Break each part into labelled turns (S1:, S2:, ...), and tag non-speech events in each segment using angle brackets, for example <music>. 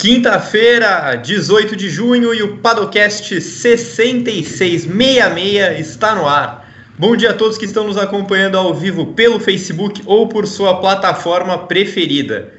S1: Quinta-feira, 18 de junho, e o Padocast 6666 está no ar. Bom dia a todos que estão nos acompanhando ao vivo pelo Facebook ou por sua plataforma preferida.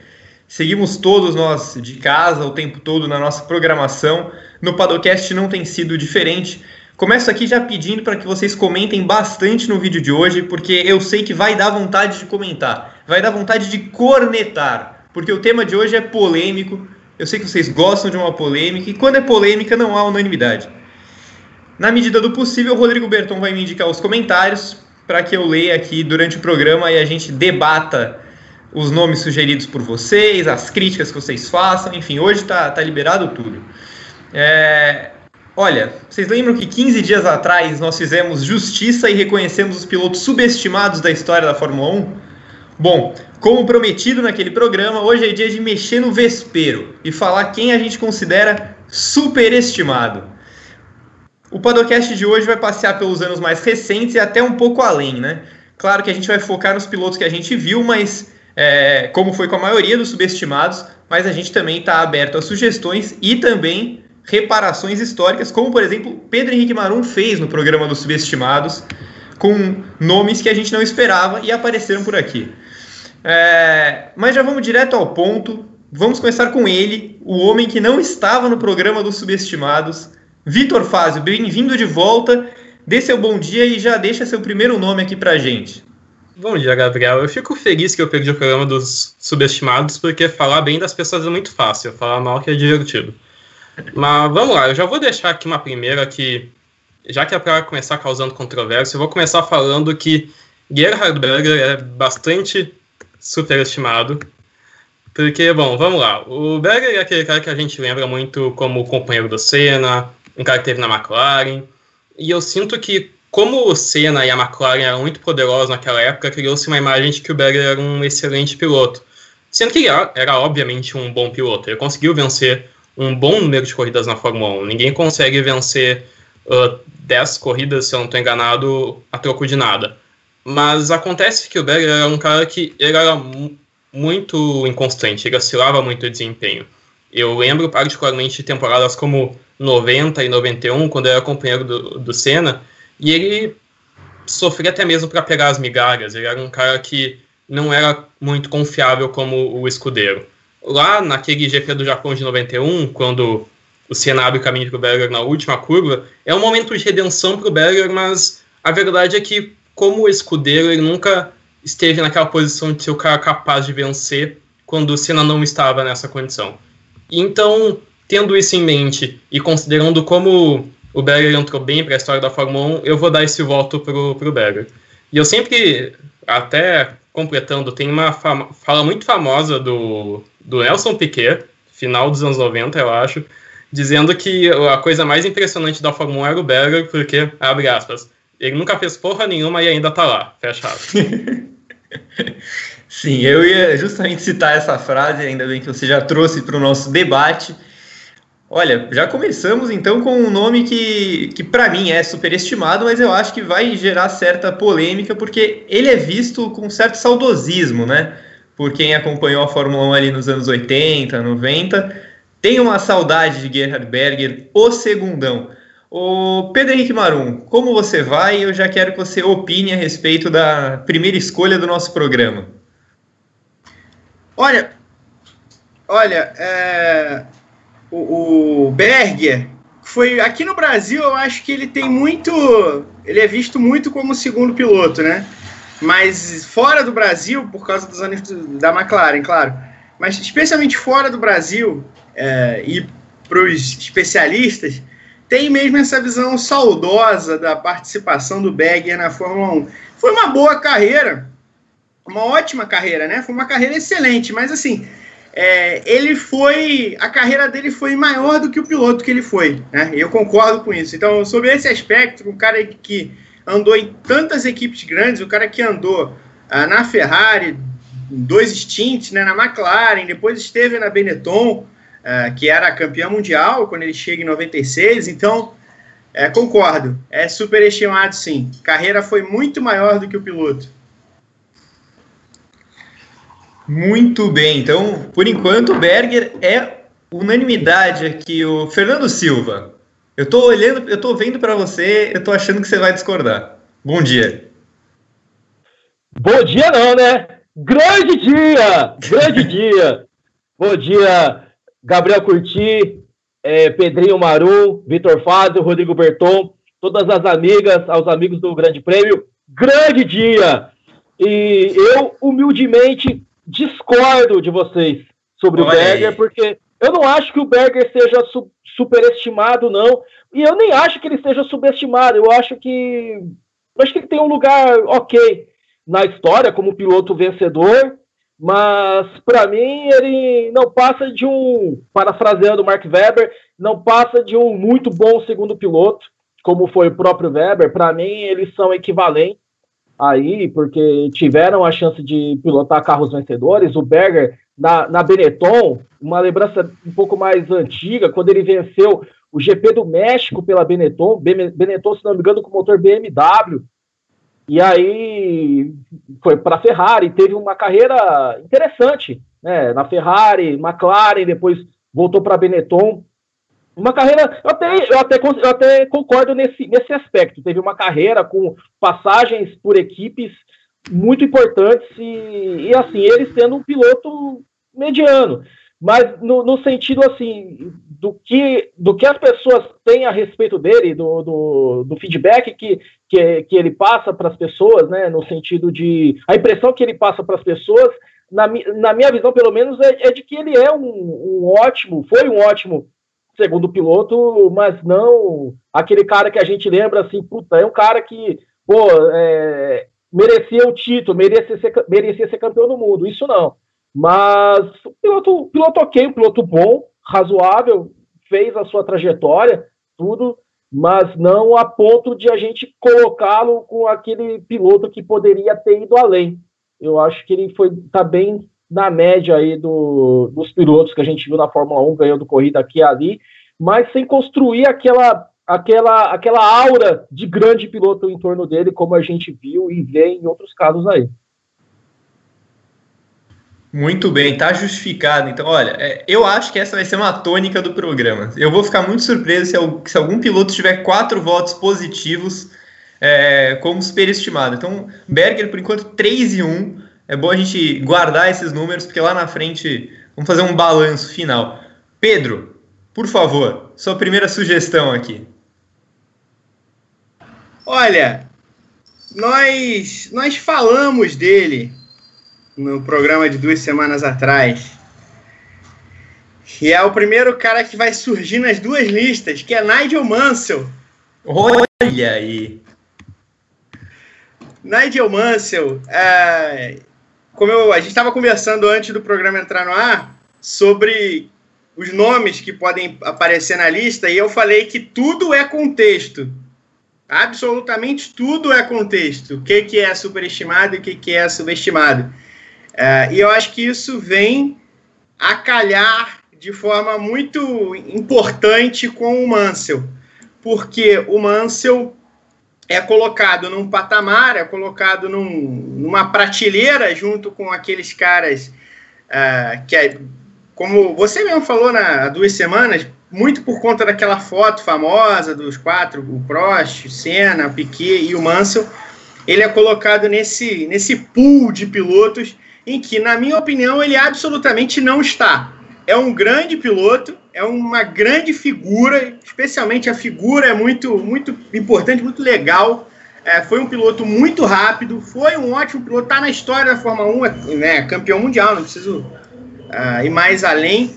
S1: Seguimos todos nós de casa o tempo todo na nossa programação. No Padocast não tem sido diferente. Começo aqui já pedindo para que vocês comentem bastante no vídeo de hoje, porque eu sei que vai dar vontade de comentar, vai dar vontade de cornetar, porque o tema de hoje é polêmico, eu sei que vocês gostam de uma polêmica e quando é polêmica não há unanimidade. Na medida do possível, o Rodrigo Berton vai me indicar os comentários para que eu leia aqui durante o programa e a gente debata os nomes sugeridos por vocês, as críticas que vocês façam, enfim, hoje está tá liberado tudo. É, olha, vocês lembram que 15 dias atrás nós fizemos justiça e reconhecemos os pilotos subestimados da história da Fórmula 1? Bom, como prometido naquele programa, hoje é dia de mexer no vespeiro e falar quem a gente considera superestimado. O podcast de hoje vai passear pelos anos mais recentes e até um pouco além, né? Claro que a gente vai focar nos pilotos que a gente viu, mas é, como foi com a maioria dos subestimados, mas a gente também está aberto a sugestões e também reparações históricas, como por exemplo Pedro Henrique Marum fez no programa dos subestimados, com nomes que a gente não esperava e apareceram por aqui. É, mas já vamos direto ao ponto. Vamos começar com ele, o homem que não estava no programa dos subestimados, Vitor Fázio. Bem-vindo de volta. Dê seu bom dia e já deixa seu primeiro nome aqui pra gente.
S2: Bom dia, Gabriel. Eu fico feliz que eu perdi o programa dos subestimados, porque falar bem das pessoas é muito fácil, falar mal que é divertido. Mas vamos lá, eu já vou deixar aqui uma primeira que, já que é para começar causando controvérsia, eu vou começar falando que Gerhard Berger é bastante superestimado. Porque, bom, vamos lá. O Berger é aquele cara que a gente lembra muito como companheiro do Senna, um cara que teve na McLaren. E eu sinto que, como o Senna e a McLaren eram muito poderosos naquela época, criou-se uma imagem de que o Berger era um excelente piloto. Sendo que ele era, era, obviamente um bom piloto. Ele conseguiu vencer um bom número de corridas na Fórmula 1. Ninguém consegue vencer uh, 10 corridas, se eu não estou enganado, a troco de nada. Mas acontece que o Berger era um cara que era muito inconstante, ele oscilava muito o desempenho. Eu lembro particularmente de temporadas como 90 e 91, quando ele era companheiro do, do Senna, e ele sofria até mesmo para pegar as migalhas. Ele era um cara que não era muito confiável como o escudeiro. Lá naquele GP do Japão de 91, quando o Senna abre o caminho para o Berger na última curva, é um momento de redenção para o Berger, mas a verdade é que como escudeiro, ele nunca esteve naquela posição de ser o cara capaz de vencer quando o Senna não estava nessa condição. Então, tendo isso em mente e considerando como o Berger entrou bem para a história da Fórmula 1, eu vou dar esse voto pro, pro Berger. E eu sempre, até completando, tem uma fala muito famosa do, do Nelson Piquet, final dos anos 90, eu acho, dizendo que a coisa mais impressionante da Fórmula 1 era o Berger, porque, abre aspas, ele nunca fez porra nenhuma e ainda tá lá, fechado. <laughs>
S1: Sim, eu ia justamente citar essa frase, ainda bem que você já trouxe para o nosso debate. Olha, já começamos então com um nome que, que para mim é superestimado, mas eu acho que vai gerar certa polêmica, porque ele é visto com certo saudosismo, né? Por quem acompanhou a Fórmula 1 ali nos anos 80, 90. Tem uma saudade de Gerhard Berger, o segundão. O Pedro Henrique Marum, como você vai? Eu já quero que você opine a respeito da primeira escolha do nosso programa.
S3: Olha, olha, é, o, o Berger foi aqui no Brasil. Eu acho que ele tem muito, ele é visto muito como segundo piloto, né? Mas fora do Brasil, por causa dos anos da McLaren, claro. Mas especialmente fora do Brasil é, e para os especialistas tem mesmo essa visão saudosa da participação do Berger na Fórmula 1. Foi uma boa carreira, uma ótima carreira, né? Foi uma carreira excelente, mas assim, é, ele foi. A carreira dele foi maior do que o piloto que ele foi, né? Eu concordo com isso. Então, sobre esse aspecto, um cara que andou em tantas equipes grandes, o cara que andou ah, na Ferrari, dois stints, né, na McLaren, depois esteve na Benetton, uh, que era campeão mundial quando ele chega em 96. Então, é, concordo, é superestimado sim. Carreira foi muito maior do que o piloto.
S1: Muito bem, então, por enquanto, o Berger é unanimidade aqui, o Fernando Silva. Eu tô olhando, eu tô vendo para você, eu tô achando que você vai discordar. Bom dia.
S4: Bom dia não, né? Grande dia! Grande <laughs> dia! Bom dia, Gabriel Curti, é, Pedrinho Maru, Vitor Fábio, Rodrigo Berton, todas as amigas, aos amigos do Grande Prêmio. Grande dia! E eu, humildemente, discordo de vocês sobre Olha o Berger, aí. porque eu não acho que o Berger seja su superestimado, não. E eu nem acho que ele seja subestimado. Eu acho que. Eu acho que ele tem um lugar ok na história como piloto vencedor, mas para mim ele não passa de um, parafraseando Mark Webber, não passa de um muito bom segundo piloto, como foi o próprio Webber. Para mim eles são equivalentes aí, porque tiveram a chance de pilotar carros vencedores. O Berger na, na Benetton, uma lembrança um pouco mais antiga, quando ele venceu o GP do México pela Benetton, Benetton, se não me engano, com motor BMW. E aí foi para a Ferrari, teve uma carreira interessante, né? Na Ferrari, McLaren, depois voltou para Benetton. Uma carreira, eu até, eu até, eu até concordo nesse, nesse aspecto. Teve uma carreira com passagens por equipes muito importantes e, e assim, ele sendo um piloto mediano. Mas no, no, sentido assim, do que, do que as pessoas têm a respeito dele, do, do, do feedback que, que, que ele passa para as pessoas, né? No sentido de. A impressão que ele passa para as pessoas, na, na minha visão, pelo menos, é, é de que ele é um, um ótimo, foi um ótimo segundo piloto, mas não aquele cara que a gente lembra assim, puta, é um cara que, pô, é, merecia o título, merecia ser, merecia ser campeão do mundo. Isso não. Mas piloto, piloto ok, um piloto bom, razoável, fez a sua trajetória, tudo, mas não a ponto de a gente colocá-lo com aquele piloto que poderia ter ido além. Eu acho que ele foi tá bem na média aí do, dos pilotos que a gente viu na Fórmula 1, ganhando corrida aqui e ali, mas sem construir aquela, aquela, aquela aura de grande piloto em torno dele, como a gente viu e vê em outros casos aí.
S1: Muito bem, tá justificado. Então, olha, é, eu acho que essa vai ser uma tônica do programa. Eu vou ficar muito surpreso se, algum piloto tiver quatro votos positivos é, como superestimado. Então, Berger, por enquanto, 3 e 1. É bom a gente guardar esses números, porque lá na frente vamos fazer um balanço final. Pedro, por favor, sua primeira sugestão aqui.
S3: Olha, nós, nós falamos dele no programa de duas semanas atrás. E é o primeiro cara que vai surgir nas duas listas, que é Nigel Mansell.
S1: Olha aí.
S3: Nigel Mansell, é, como eu, a gente estava conversando antes do programa entrar no ar sobre os nomes que podem aparecer na lista e eu falei que tudo é contexto. Absolutamente tudo é contexto. O que, que é superestimado e o que, que é subestimado. É, e eu acho que isso vem a calhar de forma muito importante com o Mansell, porque o Mansell é colocado num patamar, é colocado num, numa prateleira junto com aqueles caras uh, que, é, como você mesmo falou na, há duas semanas, muito por conta daquela foto famosa dos quatro, o Prost, Senna, Piquet e o Mansell, ele é colocado nesse, nesse pool de pilotos em que, na minha opinião, ele absolutamente não está. É um grande piloto, é uma grande figura, especialmente a figura é muito, muito importante, muito legal. É, foi um piloto muito rápido, foi um ótimo piloto, está na história da Fórmula 1, é, né, campeão mundial, não preciso uh, ir mais além.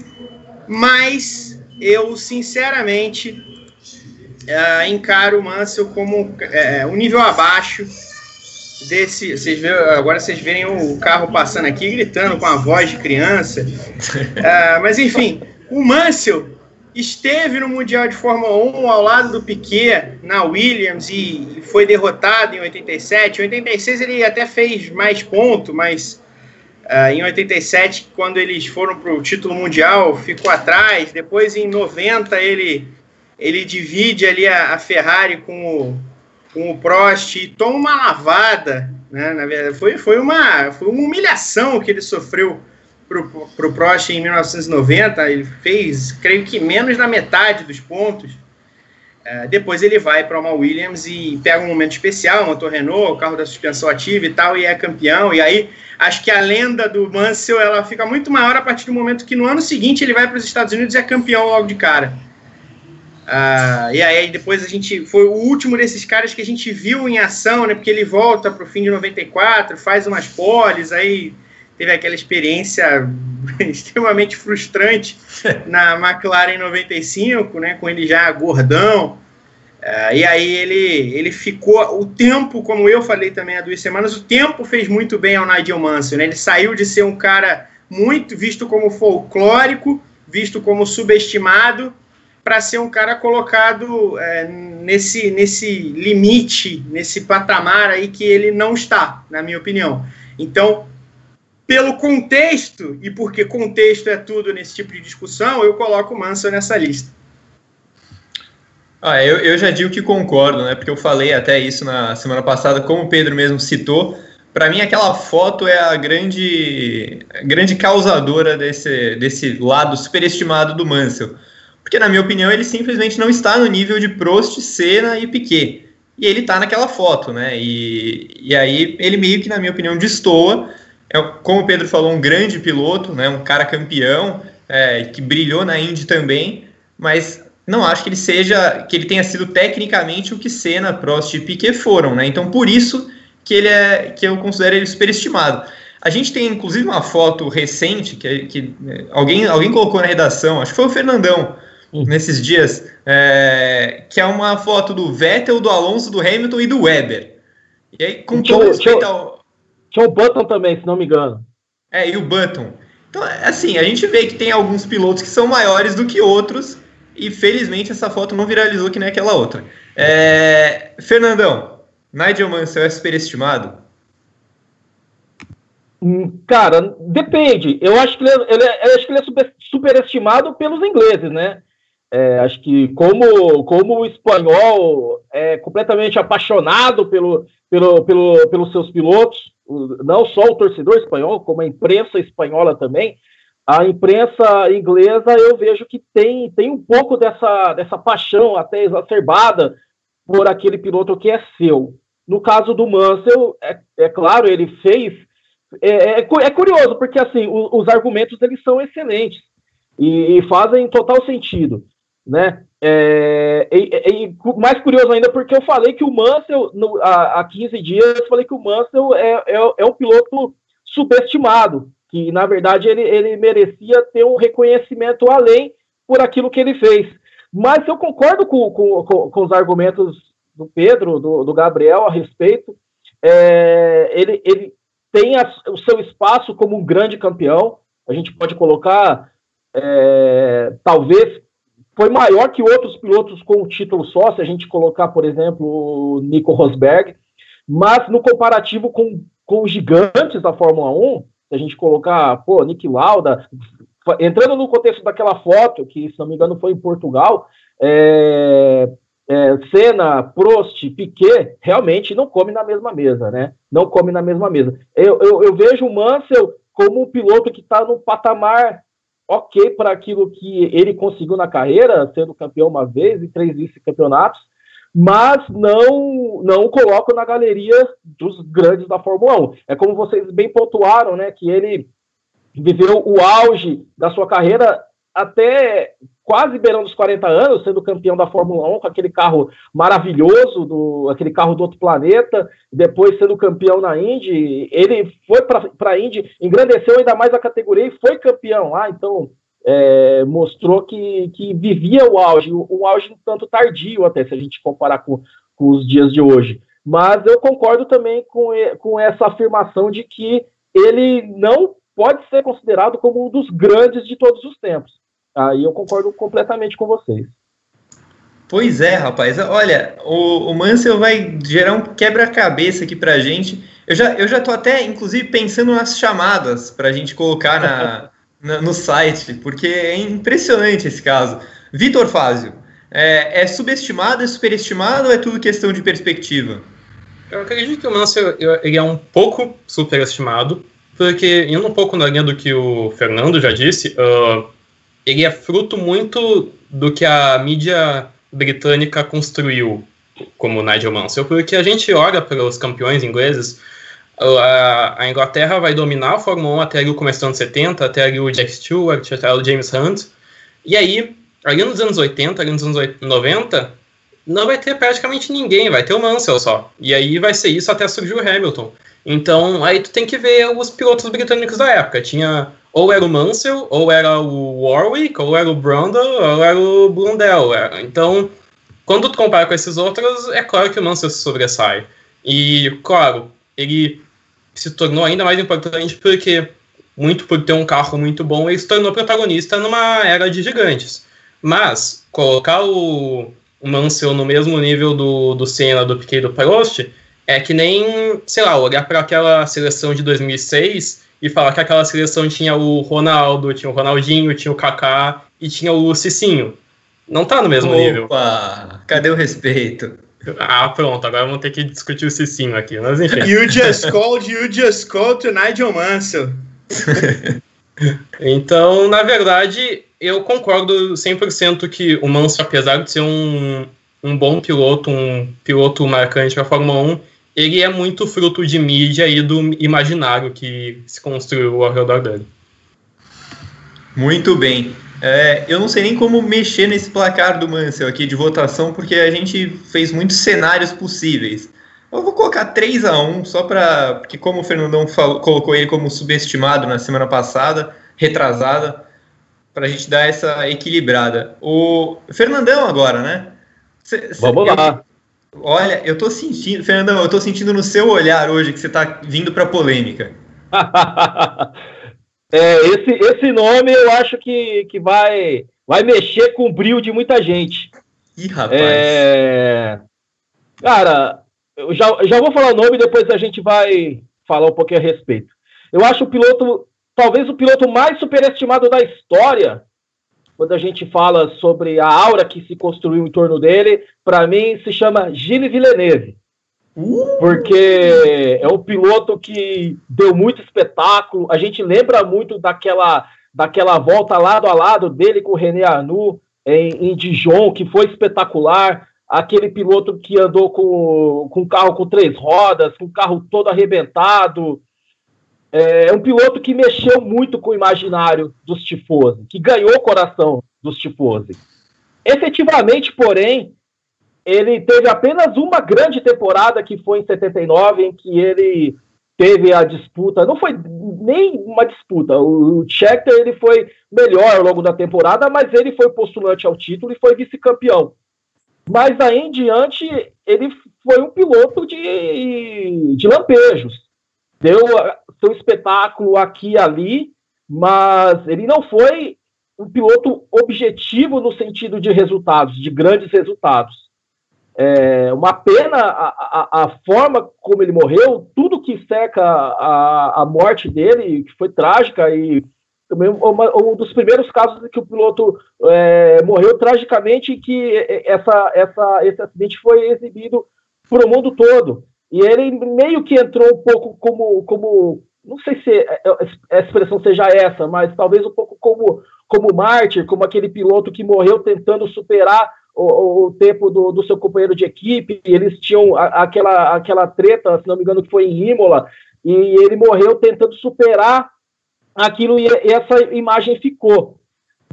S3: Mas eu, sinceramente, uh, encaro o Mansell como uh, um nível abaixo desse. Vocês vê, agora vocês verem o carro passando aqui gritando com a voz de criança. uh, <laughs> mas enfim, o Mansell esteve no Mundial de Fórmula 1 ao lado do Piquet na Williams e foi derrotado em 87. Em 86 ele até fez mais ponto, mas uh, em 87, quando eles foram para o título mundial, ficou atrás. Depois em 90 ele, ele divide ali a, a Ferrari com o com o Prost e toma uma lavada, né? Na verdade, foi, foi, uma, foi uma humilhação que ele sofreu para o Prost em 1990, ele fez, creio que menos da metade dos pontos. É, depois ele vai para uma Williams e pega um momento especial, motor Renault, carro da suspensão ativa e tal, e é campeão. E aí acho que a lenda do Mansell ela fica muito maior a partir do momento que no ano seguinte ele vai para os Estados Unidos e é campeão logo de cara. Uh, e aí depois a gente foi o último desses caras que a gente viu em ação, né? Porque ele volta para o fim de 94, faz umas poles, aí teve aquela experiência <laughs> extremamente frustrante <laughs> na McLaren 95, né, com ele já gordão. Uh, e aí ele, ele ficou o tempo, como eu falei também há duas semanas, o tempo fez muito bem ao Nigel Mansell. Né? Ele saiu de ser um cara muito visto como folclórico, visto como subestimado, para ser um cara colocado é, nesse, nesse limite, nesse patamar aí que ele não está, na minha opinião. Então, pelo contexto, e porque contexto é tudo nesse tipo de discussão, eu coloco o Mansell nessa lista.
S1: Ah, eu, eu já digo que concordo, né? Porque eu falei até isso na semana passada, como o Pedro mesmo citou. Para mim, aquela foto é a grande, grande causadora desse, desse lado superestimado do Mansell. Porque, na minha opinião, ele simplesmente não está no nível de Prost, Senna e Piquet. E ele está naquela foto, né? E, e aí ele meio que, na minha opinião, destoa é, como o Pedro falou, um grande piloto, né, um cara campeão, é, que brilhou na Indy também, mas não acho que ele seja, que ele tenha sido tecnicamente o que Senna, Prost e Piquet foram, né? Então por isso que ele é, que eu considero ele superestimado. A gente tem inclusive uma foto recente que, que é, alguém, alguém colocou na redação, acho que foi o Fernandão. <laughs> nesses dias, é, que é uma foto do Vettel, do Alonso, do Hamilton e do Weber. E aí, com todo respeito ao,
S4: tinha o Button também, se não me engano.
S1: É, e o Button. Então, assim, a gente vê que tem alguns pilotos que são maiores do que outros, e felizmente essa foto não viralizou que nem aquela outra. É... Fernandão, Nigel Mansell é superestimado?
S4: Hum, cara, depende. Eu acho que ele, é, ele é, acho que ele é super, superestimado pelos ingleses, né? É, acho que como, como o espanhol é completamente apaixonado pelo, pelo, pelo, pelos seus pilotos, não só o torcedor espanhol, como a imprensa espanhola também, a imprensa inglesa eu vejo que tem, tem um pouco dessa, dessa paixão até exacerbada por aquele piloto que é seu. No caso do Mansell, é, é claro, ele fez. É, é, é curioso, porque assim, os, os, argumentos eles são excelentes e, e fazem total sentido. Né? É, e, e, mais curioso ainda, porque eu falei que o Mansell, no, há, há 15 dias, eu falei que o Mansell é, é, é, um piloto subestimado, que na verdade ele, ele merecia ter um reconhecimento além por aquilo que ele fez. Mas eu concordo com, com, com, com os argumentos do Pedro, do, do Gabriel a respeito. É, ele, ele tem a, o seu espaço como um grande campeão. A gente pode colocar, é, talvez foi maior que outros pilotos com o título só, se a gente colocar, por exemplo, o Nico Rosberg, mas no comparativo com, com os gigantes da Fórmula 1, se a gente colocar, pô, Nick Lauda, entrando no contexto daquela foto, que se não me engano foi em Portugal, é, é, Senna, Prost, Piquet, realmente não come na mesma mesa, né? Não come na mesma mesa. Eu, eu, eu vejo o Mansell como um piloto que está no patamar ok para aquilo que ele conseguiu na carreira, sendo campeão uma vez e três vice-campeonatos, mas não não coloco na galeria dos grandes da Fórmula 1. É como vocês bem pontuaram, né, que ele viveu o auge da sua carreira até quase beirando os 40 anos, sendo campeão da Fórmula 1 com aquele carro maravilhoso, do, aquele carro do outro planeta, depois sendo campeão na Indy, ele foi para a Indy, engrandeceu ainda mais a categoria e foi campeão lá, então é, mostrou que, que vivia o auge, um auge um tanto tardio até, se a gente comparar com, com os dias de hoje. Mas eu concordo também com, com essa afirmação de que ele não pode ser considerado como um dos grandes de todos os tempos. Aí eu concordo completamente com vocês.
S1: Pois é, rapaz. Olha, o, o Mansell vai gerar um quebra-cabeça aqui pra gente. Eu já, eu já tô até, inclusive, pensando nas chamadas pra gente colocar na, <laughs> na no site, porque é impressionante esse caso. Vitor Fázio, é, é, subestimado, é superestimado ou é tudo questão de perspectiva?
S2: Eu acredito que o Mansell ele é um pouco superestimado, porque, indo um pouco na linha do que o Fernando já disse, uh, ele é fruto muito do que a mídia britânica construiu como Nigel Mansell, porque a gente olha para os campeões ingleses, a, Inglaterra vai dominar a Fórmula 1 até ali o começo dos anos 70, até ali o Jack Stewart, até o James Hunt, e aí, ali nos anos 80, ali nos anos 90, não vai ter praticamente ninguém, vai ter o Mansell só. E aí vai ser isso até surgir o Hamilton. Então, aí tu tem que ver os pilotos britânicos da época. Tinha ou era o Mansell, ou era o Warwick, ou era o Brundle, ou era o Blundell. Então, quando tu compara com esses outros, é claro que o Mansell se sobressai. E, claro, ele se tornou ainda mais importante porque, muito por ter um carro muito bom, ele se tornou protagonista numa era de gigantes. Mas, colocar o, o Mansell no mesmo nível do, do Senna, do Piquet e do Prost é que nem, sei lá, olhar para aquela seleção de 2006 e falar que aquela seleção tinha o Ronaldo, tinha o Ronaldinho, tinha o Kaká e tinha o Cicinho. Não tá no mesmo
S1: Opa,
S2: nível.
S1: Cadê o respeito?
S2: Ah, pronto, agora vamos ter que discutir o Cicinho aqui, mas enfim.
S3: You just called, you just called to Nigel Mansell. <laughs>
S2: então, na verdade, eu concordo 100% que o Mansell, apesar de ser um, um bom piloto, um piloto marcante para a Fórmula 1, ele é muito fruto de mídia e do imaginário que se construiu ao redor dele.
S1: Muito bem. É, eu não sei nem como mexer nesse placar do Mansell aqui de votação, porque a gente fez muitos cenários possíveis. Eu vou colocar 3 a 1 só para. Porque, como o Fernandão falou, colocou ele como subestimado na semana passada, retrasada, para a gente dar essa equilibrada. O Fernandão, agora, né?
S4: Cê, cê, Vamos lá.
S1: Olha, eu tô sentindo, Fernandão, eu tô sentindo no seu olhar hoje que você tá vindo pra polêmica. <laughs>
S4: é, esse, esse nome eu acho que, que vai, vai mexer com o brilho de muita gente.
S1: Ih, rapaz.
S4: É... Cara, eu já, já vou falar o nome, depois a gente vai falar um pouquinho a respeito. Eu acho o piloto, talvez o piloto mais superestimado da história quando a gente fala sobre a aura que se construiu em torno dele, para mim se chama Gilles Villeneuve. Uh! Porque é um piloto que deu muito espetáculo. A gente lembra muito daquela, daquela volta lado a lado dele com o René Arnoux em, em Dijon, que foi espetacular. Aquele piloto que andou com, com carro com três rodas, com o carro todo arrebentado, é, é um piloto que mexeu muito com o imaginário dos tifosi, que ganhou o coração dos tifosi. Efetivamente, porém, ele teve apenas uma grande temporada, que foi em 79, em que ele teve a disputa, não foi nem uma disputa, o Scheckter ele foi melhor ao longo da temporada, mas ele foi postulante ao título e foi vice-campeão. Mas aí em diante, ele foi um piloto de, de lampejos. Deu seu espetáculo aqui e ali, mas ele não foi um piloto objetivo no sentido de resultados, de grandes resultados. É uma pena a, a, a forma como ele morreu, tudo que seca a, a morte dele, que foi trágica e também uma, um dos primeiros casos que o piloto é, morreu tragicamente que essa, essa, esse acidente foi exibido para o mundo todo. E ele meio que entrou um pouco como, como não sei se é, é, a expressão seja essa, mas talvez um pouco como, como mártir, como aquele piloto que morreu tentando superar o, o tempo do, do, seu companheiro de equipe. Eles tinham a, aquela, aquela treta, se não me engano, que foi em Imola, e ele morreu tentando superar aquilo e, essa imagem ficou.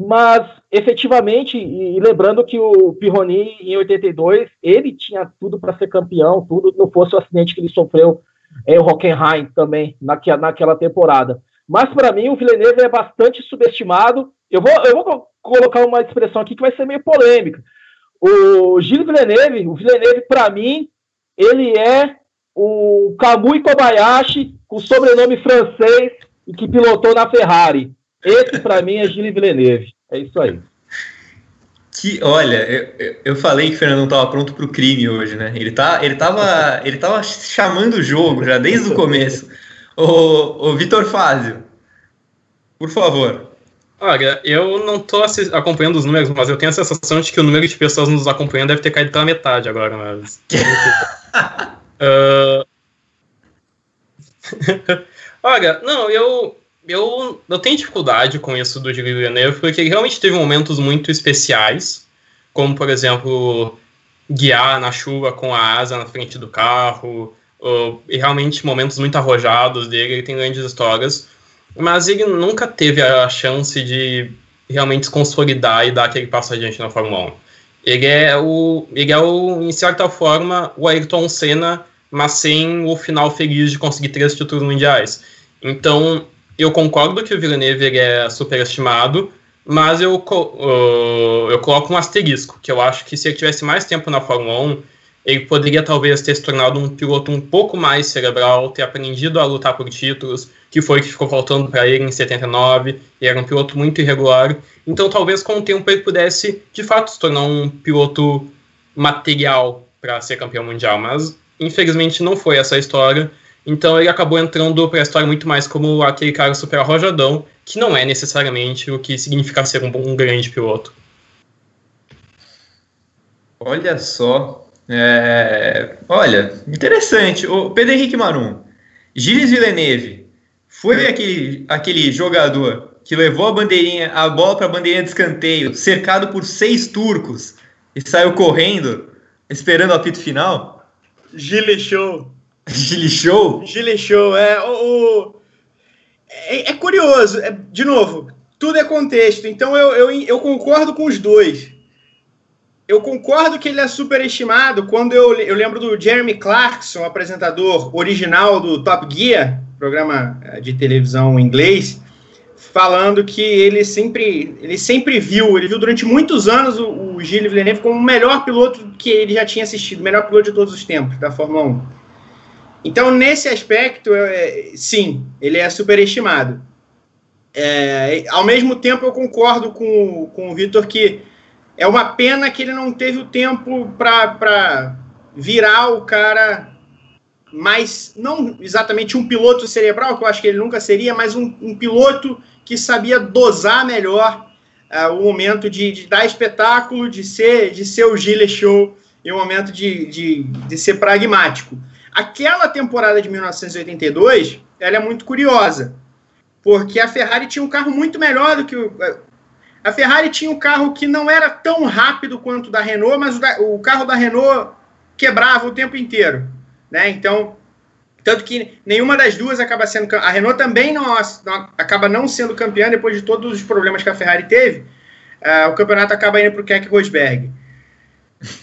S4: Mas, efetivamente, e lembrando que o Pirroni, em 82, ele tinha tudo para ser campeão, tudo, não fosse o acidente que ele sofreu em Hockenheim também, naquela, naquela temporada. Mas, para mim, o Villeneuve é bastante subestimado. Eu vou, eu vou colocar uma expressão aqui que vai ser meio polêmica. O Gilles Villeneuve, o Villeneuve, para mim, ele é o Kamui Kobayashi, com sobrenome francês, e que pilotou na Ferrari. Esse, para mim, é Gilles Villeneuve. É isso aí.
S1: Que, olha, eu, eu falei que o Fernando estava pronto para o crime hoje, né? Ele, tá, ele, tava, <laughs> ele tava chamando o jogo já desde o começo. O, o Vitor Fázio, por favor.
S2: Olha, eu não estou acompanhando os números, mas eu tenho a sensação de que o número de pessoas nos acompanhando deve ter caído pela metade agora, mas. uh, <laughs> <laughs> Olha, não, eu, eu, eu tenho dificuldade com isso do Gilles Villeneuve, porque ele realmente teve momentos muito especiais, como, por exemplo, guiar na chuva com a asa na frente do carro, ou, e realmente momentos muito arrojados dele, ele tem grandes histórias, mas ele nunca teve a chance de realmente se consolidar e dar aquele passo adiante na Fórmula 1. Ele é o, ele é o, em certa forma, o Ayrton Senna, mas sem o final feliz de conseguir três títulos mundiais. Então, eu concordo que o Villeneuve ele é superestimado, mas eu, uh, eu coloco um asterisco, que eu acho que se ele tivesse mais tempo na Fórmula 1, ele poderia talvez ter se tornado um piloto um pouco mais cerebral, ter aprendido a lutar por títulos, que foi o que ficou faltando para ele em 79, e era um piloto muito irregular. Então, talvez com o tempo ele pudesse, de fato, se tornar um piloto material para ser campeão mundial, mas infelizmente não foi essa a história. Então ele acabou entrando para a história muito mais como aquele cara super arrojadão, que não é necessariamente o que significa ser um, um grande piloto.
S1: Olha só, é, olha, interessante. O Pedro Henrique Marum, Gilles Villeneuve, foi aquele, aquele jogador que levou a bandeirinha, a bola para a bandeirinha de escanteio, cercado por seis turcos e saiu correndo, esperando o apito final?
S3: Gilles Show.
S1: Gilles Show?
S3: Show, é. O, o é, é, curioso, é, de novo, tudo é contexto, então eu, eu, eu concordo com os dois eu concordo que ele é superestimado quando eu, eu lembro do Jeremy Clarkson, apresentador original do Top Gear, programa eh, de televisão em inglês, falando que ele sempre, ele sempre viu, ele viu durante muitos anos o, o Gilles Villeneuve como o melhor piloto que ele já tinha assistido, melhor piloto de todos os tempos da Fórmula 1. Então, nesse aspecto, é, sim, ele é superestimado. É, ao mesmo tempo, eu concordo com, com o Vitor que é uma pena que ele não teve o tempo para virar o cara mais, não exatamente um piloto cerebral, que eu acho que ele nunca seria, mas um, um piloto que sabia dosar melhor uh, o momento de, de, dar espetáculo, de ser, de ser o Gilles Show e o momento de, de, de ser pragmático. Aquela temporada de 1982, ela é muito curiosa, porque a Ferrari tinha um carro muito melhor do que o, a Ferrari tinha um carro que não era tão rápido quanto o da Renault, mas o, da, o carro da Renault quebrava o tempo inteiro, né? Então, tanto que nenhuma das duas acaba sendo a Renault também não, não acaba não sendo campeã depois de todos os problemas que a Ferrari teve. Uh, o campeonato acaba indo para o Keck Rosberg.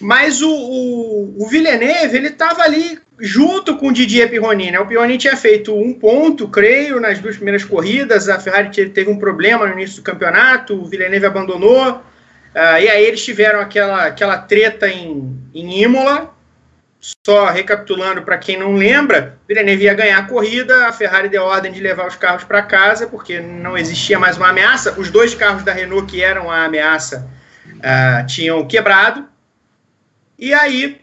S3: Mas o, o, o Villeneuve, ele estava ali junto com o Didier Pironi, né? O Pironi tinha feito um ponto, creio, nas duas primeiras corridas. A Ferrari teve um problema no início do campeonato, o Villeneuve abandonou. Uh, e aí eles tiveram aquela, aquela treta em, em Imola. Só recapitulando para quem não lembra, Villeneuve ia ganhar a corrida, a Ferrari deu ordem de levar os carros para casa, porque não existia mais uma ameaça. Os dois carros da Renault que eram a ameaça uh, tinham quebrado. E aí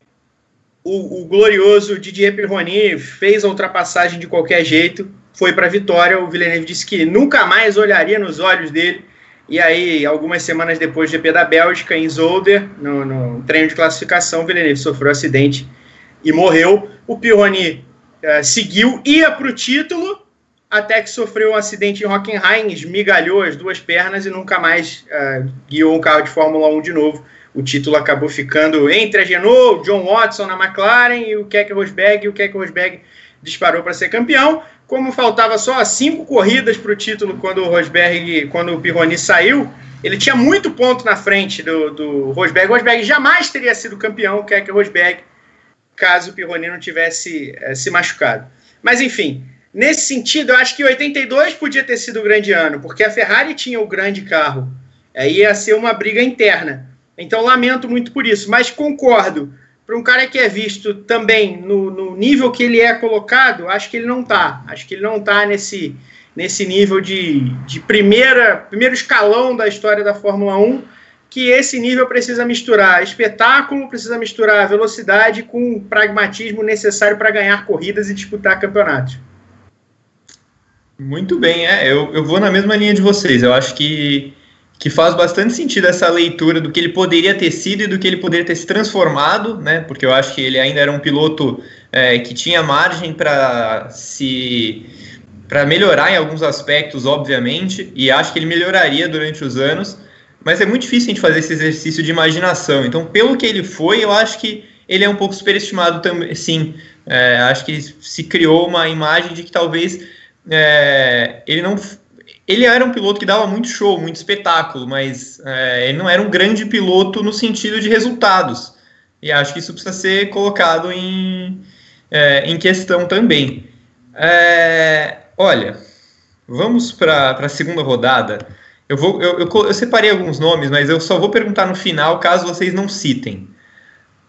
S3: o, o glorioso Didier Pironi fez a ultrapassagem de qualquer jeito, foi para a vitória. O Villeneuve disse que nunca mais olharia nos olhos dele. E aí, algumas semanas depois do GP da Bélgica, em Zolder, no, no treino de classificação, o Villeneuve sofreu um acidente e morreu. O Pironi uh, seguiu, ia para o título, até que sofreu um acidente em Hockenheim, esmigalhou as duas pernas e nunca mais uh, guiou um carro de Fórmula 1 de novo o título acabou ficando entre a Renault, John Watson na McLaren e o Keck Rosberg, e o Keck Rosberg disparou para ser campeão. Como faltava só cinco corridas para o título quando o Rosberg, quando o Pironi saiu, ele tinha muito ponto na frente do, do Rosberg. O Rosberg jamais teria sido campeão, o Keck Rosberg, caso o Pironi não tivesse é, se machucado. Mas enfim, nesse sentido, eu acho que 82 podia ter sido o grande ano, porque a Ferrari tinha o grande carro. É, ia ser uma briga interna. Então, lamento muito por isso, mas concordo. Para um cara que é visto também no, no, nível que ele é colocado, acho que ele não está. Acho que ele não está nesse, nesse nível de, de primeira, primeiro escalão da história da Fórmula 1, que esse nível precisa misturar espetáculo, precisa misturar velocidade com o pragmatismo necessário para ganhar corridas e disputar campeonatos.
S1: Muito bem, é, eu, eu vou na mesma linha de vocês. Eu acho que que faz bastante sentido essa leitura do que ele poderia ter sido e do que ele poderia ter se transformado, né? Porque eu acho que ele ainda era um piloto é, que tinha margem para se para melhorar em alguns aspectos, obviamente, e acho que ele melhoraria durante os anos, mas é muito difícil a gente fazer esse exercício de imaginação. Então, pelo que ele foi, eu acho que ele é um pouco superestimado também, sim. É, acho que se criou uma imagem de que talvez é, ele não ele era um piloto que dava muito show, muito espetáculo, mas é, ele não era um grande piloto no sentido de resultados. E acho que isso precisa ser colocado em, é, em questão também. É, olha, vamos para a segunda rodada. Eu, vou, eu, eu, eu, separei alguns nomes, mas eu só vou perguntar no final caso vocês não citem.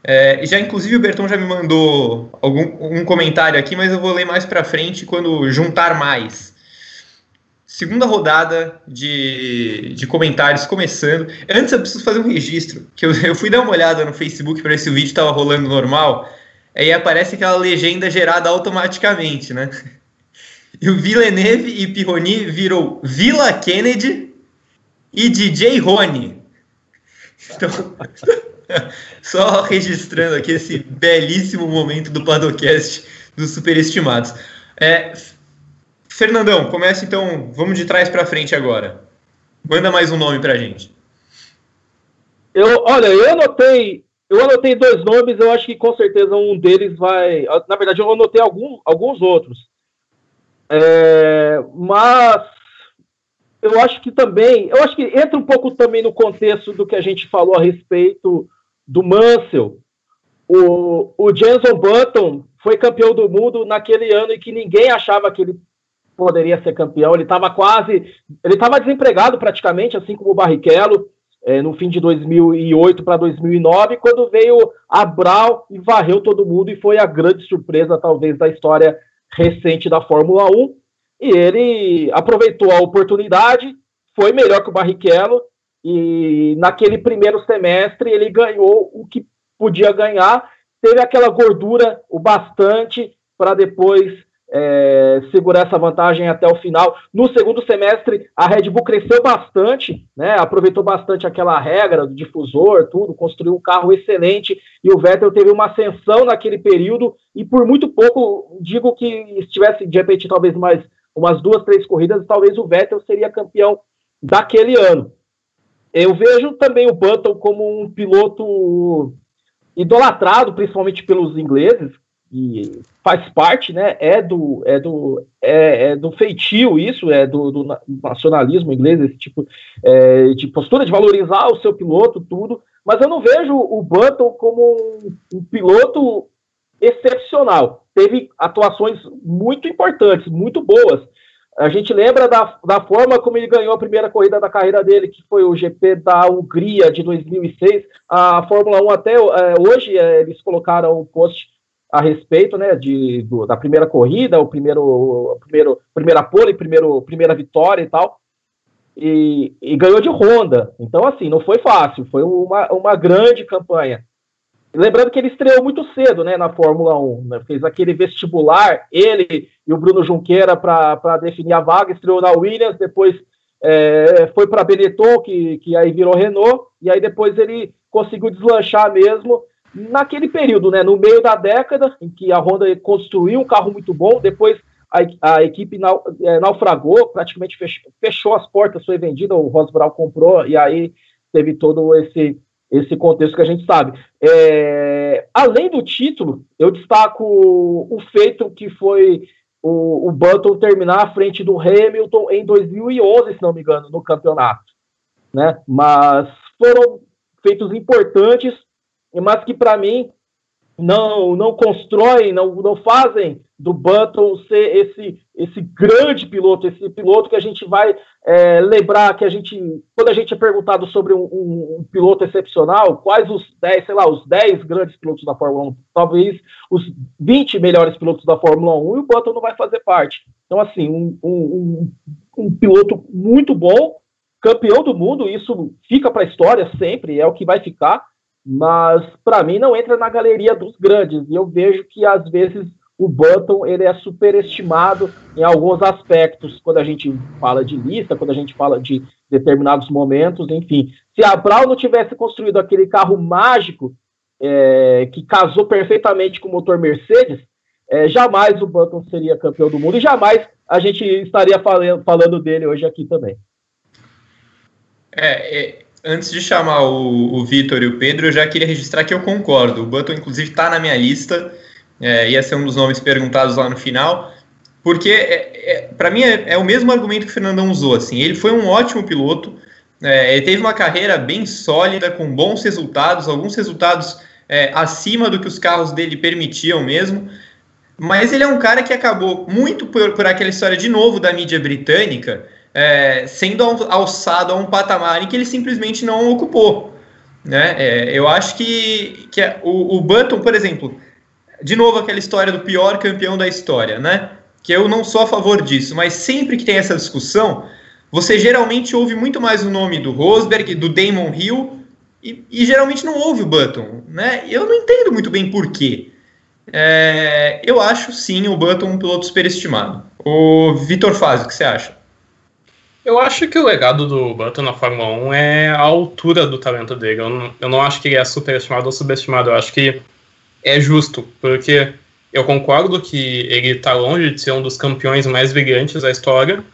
S1: É, já inclusive o Berton já me mandou algum um comentário aqui, mas eu vou ler mais para frente quando juntar mais. Segunda rodada de, de comentários começando. Antes eu preciso fazer um registro, que eu, eu fui dar uma olhada no Facebook para ver se o vídeo estava rolando normal. Aí aparece aquela legenda gerada automaticamente, né? E o Villeneuve e Pironi virou Vila Kennedy e DJ Rony. Então, <laughs> só registrando aqui esse belíssimo momento do Padocast dos superestimados. É, Fernandão, começa então, vamos de trás para frente agora. Manda mais um nome para a gente.
S4: Eu, olha, eu anotei, eu anotei dois nomes, eu acho que com certeza um deles vai. Na verdade, eu anotei algum, alguns outros. É, mas eu acho que também, eu acho que entra um pouco também no contexto do que a gente falou a respeito do Mansell. O, o Jenson Button foi campeão do mundo naquele ano em que ninguém achava que ele poderia ser campeão. Ele estava quase, ele estava desempregado praticamente, assim como o Barrichello, é, no fim de 2008 para 2009, quando veio a Brown e varreu todo mundo e foi a grande surpresa, talvez, da história recente da Fórmula 1. E ele aproveitou a oportunidade, foi melhor que o Barrichello e naquele primeiro semestre ele ganhou o que podia ganhar, teve aquela gordura o bastante para depois é, segurar essa vantagem até o final. No segundo semestre, a Red Bull cresceu bastante, né, aproveitou bastante aquela regra do difusor, tudo, construiu um carro excelente e o Vettel teve uma ascensão naquele período e por muito pouco, digo que estivesse de repente talvez mais umas duas, três corridas, talvez o Vettel seria campeão daquele ano. Eu vejo também o Button como um piloto idolatrado, principalmente pelos ingleses, e faz parte, né? É do, é do, é, é do feitio isso, é do, do, nacionalismo inglês, esse tipo é, de postura de valorizar o seu piloto, tudo. Mas eu não vejo o Button como um, um piloto excepcional. Teve atuações muito importantes, muito boas. A gente lembra da, da forma como ele ganhou a primeira corrida da carreira dele, que foi o GP da Hungria de 2006. A Fórmula 1 até é, hoje é, eles colocaram um post a respeito né, de, do, da primeira corrida, o primeiro, primeiro primeira pole, primeiro, primeira vitória e tal. E, e, ganhou de Honda. Então, assim, não foi fácil, foi uma, uma grande campanha. Lembrando que ele estreou muito cedo né, na Fórmula 1, né, fez aquele vestibular, ele e o Bruno Junqueira para definir a vaga, estreou na Williams, depois é, foi para Benetton, que, que aí virou Renault, e aí depois ele conseguiu deslanchar mesmo naquele período, né, no meio da década, em que a Honda construiu um carro muito bom, depois a, a equipe é, naufragou, praticamente fechou, fechou, as portas, foi vendida, o Ross Brown comprou, e aí teve todo esse esse contexto que a gente sabe. É, além do título, eu destaco o, o feito que foi o, o, Button terminar à frente do Hamilton em 2011, se não me engano, no campeonato. Né? Mas foram feitos importantes, mas que para mim não não constroem, não, não fazem do Button ser esse, esse grande piloto, esse piloto que a gente vai é, lembrar que a gente, quando a gente é perguntado sobre um, um, um, piloto excepcional, quais os 10, sei lá, os 10 grandes pilotos da Fórmula 1, talvez os 20 melhores pilotos da Fórmula 1, e o Button não vai fazer parte. Então, assim, um, um, um piloto muito bom, campeão do mundo, isso fica para a história sempre, é o que vai ficar, mas para mim não entra na galeria dos grandes. E eu vejo que às vezes o Button ele é superestimado em alguns aspectos, quando a gente fala de lista, quando a gente fala de determinados momentos, enfim. Se a Brown não tivesse construído aquele carro mágico é, que casou perfeitamente com o motor Mercedes, é, jamais o Button seria campeão do mundo e jamais a gente estaria falando, falando dele hoje aqui também.
S1: É, é, antes de chamar o, o Vitor e o Pedro, eu já queria registrar que eu concordo. O Button, inclusive, está na minha lista, é, ia ser um dos nomes perguntados lá no final, porque é, é para mim é, é, o mesmo argumento que o Fernandão usou. Assim, ele foi um ótimo piloto, é, ele teve uma carreira bem sólida, com bons resultados, alguns resultados acima do que os carros dele permitiam mesmo. Mas ele é um cara que acabou muito por, por aquela história de novo da mídia britânica, é, sendo alçado a um patamar em que ele simplesmente não ocupou. Né? É, eu acho que, que é, o, o Button, por exemplo, de novo aquela história do pior campeão da história, né? Que eu não sou a favor disso, mas sempre que tem essa discussão, você geralmente ouve muito mais o nome do Rosberg, do Damon Hill, e, e geralmente não ouve o Button, né? Eu não entendo muito bem por quê. É, eu acho sim o Button um piloto superestimado. O Vitor Faz, o que você acha?
S2: Eu acho que o legado do Button na Fórmula 1 é a altura do talento dele. Eu não, eu não acho que ele é superestimado ou subestimado. Eu acho que é justo, porque eu concordo que ele está longe de ser um dos campeões mais brilhantes da história,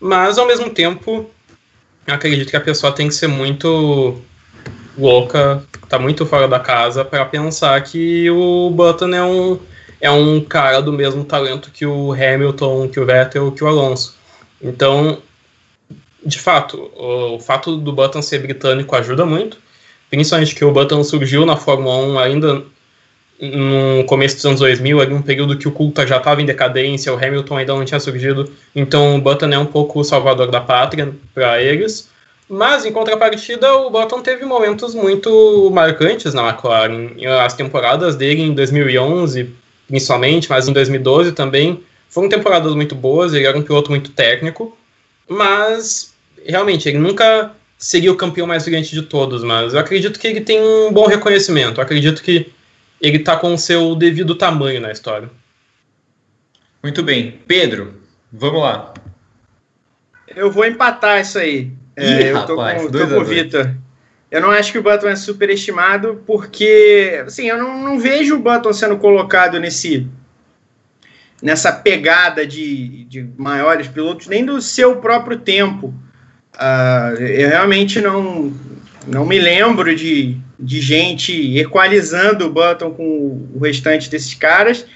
S2: mas ao mesmo tempo acredito que a pessoa tem que ser muito louca, tá muito fora da casa para pensar que o Button é um é um cara do mesmo talento que o Hamilton, que o Vettel, que o Alonso. Então, de fato, o, o fato do Button ser britânico ajuda muito, principalmente que o Button surgiu na Fórmula 1 ainda no começo dos anos 2000, ali um período que o Coulter já estava em decadência, o Hamilton ainda não tinha surgido, então o Button é um pouco o salvador da pátria para eles. Mas, em contrapartida, o Button teve momentos muito marcantes na McLaren. As temporadas dele em 2011, principalmente, mas em 2012 também, foram temporadas muito boas. Ele era um piloto muito técnico, mas realmente ele nunca seria o campeão mais brilhante de todos. Mas eu acredito que ele tem um bom reconhecimento. Eu acredito que ele está com o seu devido tamanho na história.
S1: Muito bem. Pedro, vamos lá.
S3: Eu vou empatar isso aí. É, Ih, eu tô rapaz, com, tô com o Vitor. Eu não acho que o Button é superestimado, porque assim, eu não, não, vejo o Button sendo colocado nesse nessa pegada de, de maiores pilotos, nem do seu próprio tempo. Uh, eu realmente não, não me lembro de, de gente equalizando o Button com o restante desses caras.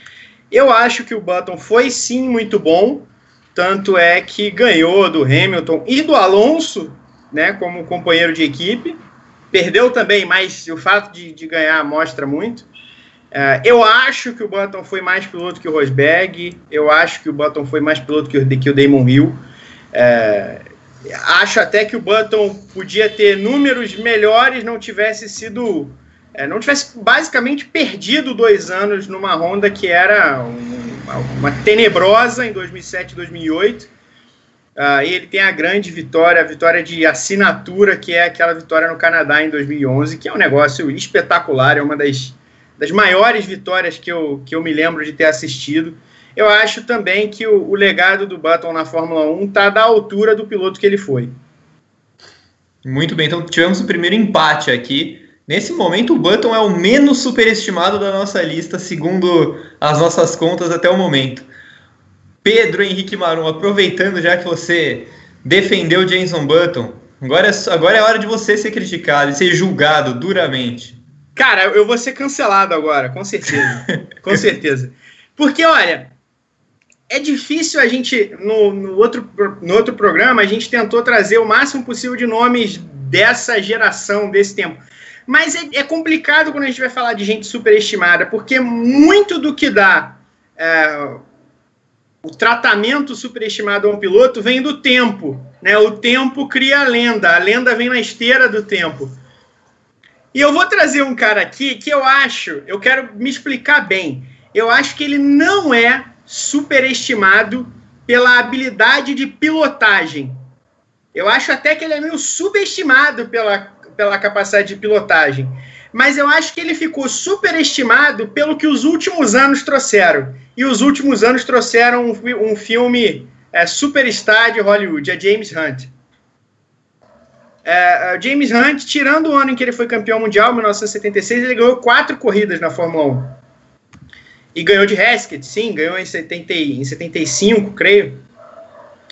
S3: Eu acho que o Button foi sim muito bom, tanto é que ganhou do Hamilton e do Alonso, né, como companheiro de equipe. Perdeu também, mas o fato de, de ganhar mostra muito. Uh, eu acho que o Button foi mais piloto que o Rosberg. Eu acho que o Button foi mais piloto que o, que o Damon Hill. Uh, acho até que o Button podia ter números melhores, não tivesse sido. É, não tivesse basicamente perdido dois anos numa Honda que era uma, uma tenebrosa em 2007 e 2008. Uh, ele tem a grande vitória, a vitória de assinatura, que é aquela vitória no Canadá em 2011, que é um negócio espetacular, é uma das, das maiores vitórias que eu, que eu me lembro de ter assistido. Eu acho também que o, o legado do Button na Fórmula 1 está da altura do piloto que ele foi.
S1: Muito bem, então tivemos o primeiro empate aqui. Nesse momento, o Button é o menos superestimado da nossa lista, segundo as nossas contas até o momento. Pedro Henrique Marum, aproveitando já que você defendeu Jason Button, agora é, agora é hora de você ser criticado e ser julgado duramente.
S3: Cara, eu vou ser cancelado agora, com certeza. <laughs> com certeza. Porque, olha, é difícil a gente, no, no, outro, no outro programa, a gente tentou trazer o máximo possível de nomes dessa geração, desse tempo. Mas é, é complicado quando a gente vai falar de gente superestimada, porque muito do que dá é, o tratamento superestimado a um piloto vem do tempo. Né? O tempo cria a lenda, a lenda vem na esteira do tempo. E eu vou trazer um cara aqui que eu acho, eu quero me explicar bem. Eu acho que ele não é superestimado pela habilidade de pilotagem. Eu acho até que ele é meio subestimado pela, pela capacidade de pilotagem. Mas eu acho que ele ficou superestimado pelo que os últimos anos trouxeram. E os últimos anos trouxeram um, um filme é, superstar de Hollywood, é James Hunt. É, é, James Hunt, tirando o ano em que ele foi campeão mundial, 1976, ele ganhou quatro corridas na Fórmula 1. E ganhou de Hesketh, sim, ganhou em, 70, em 75, creio.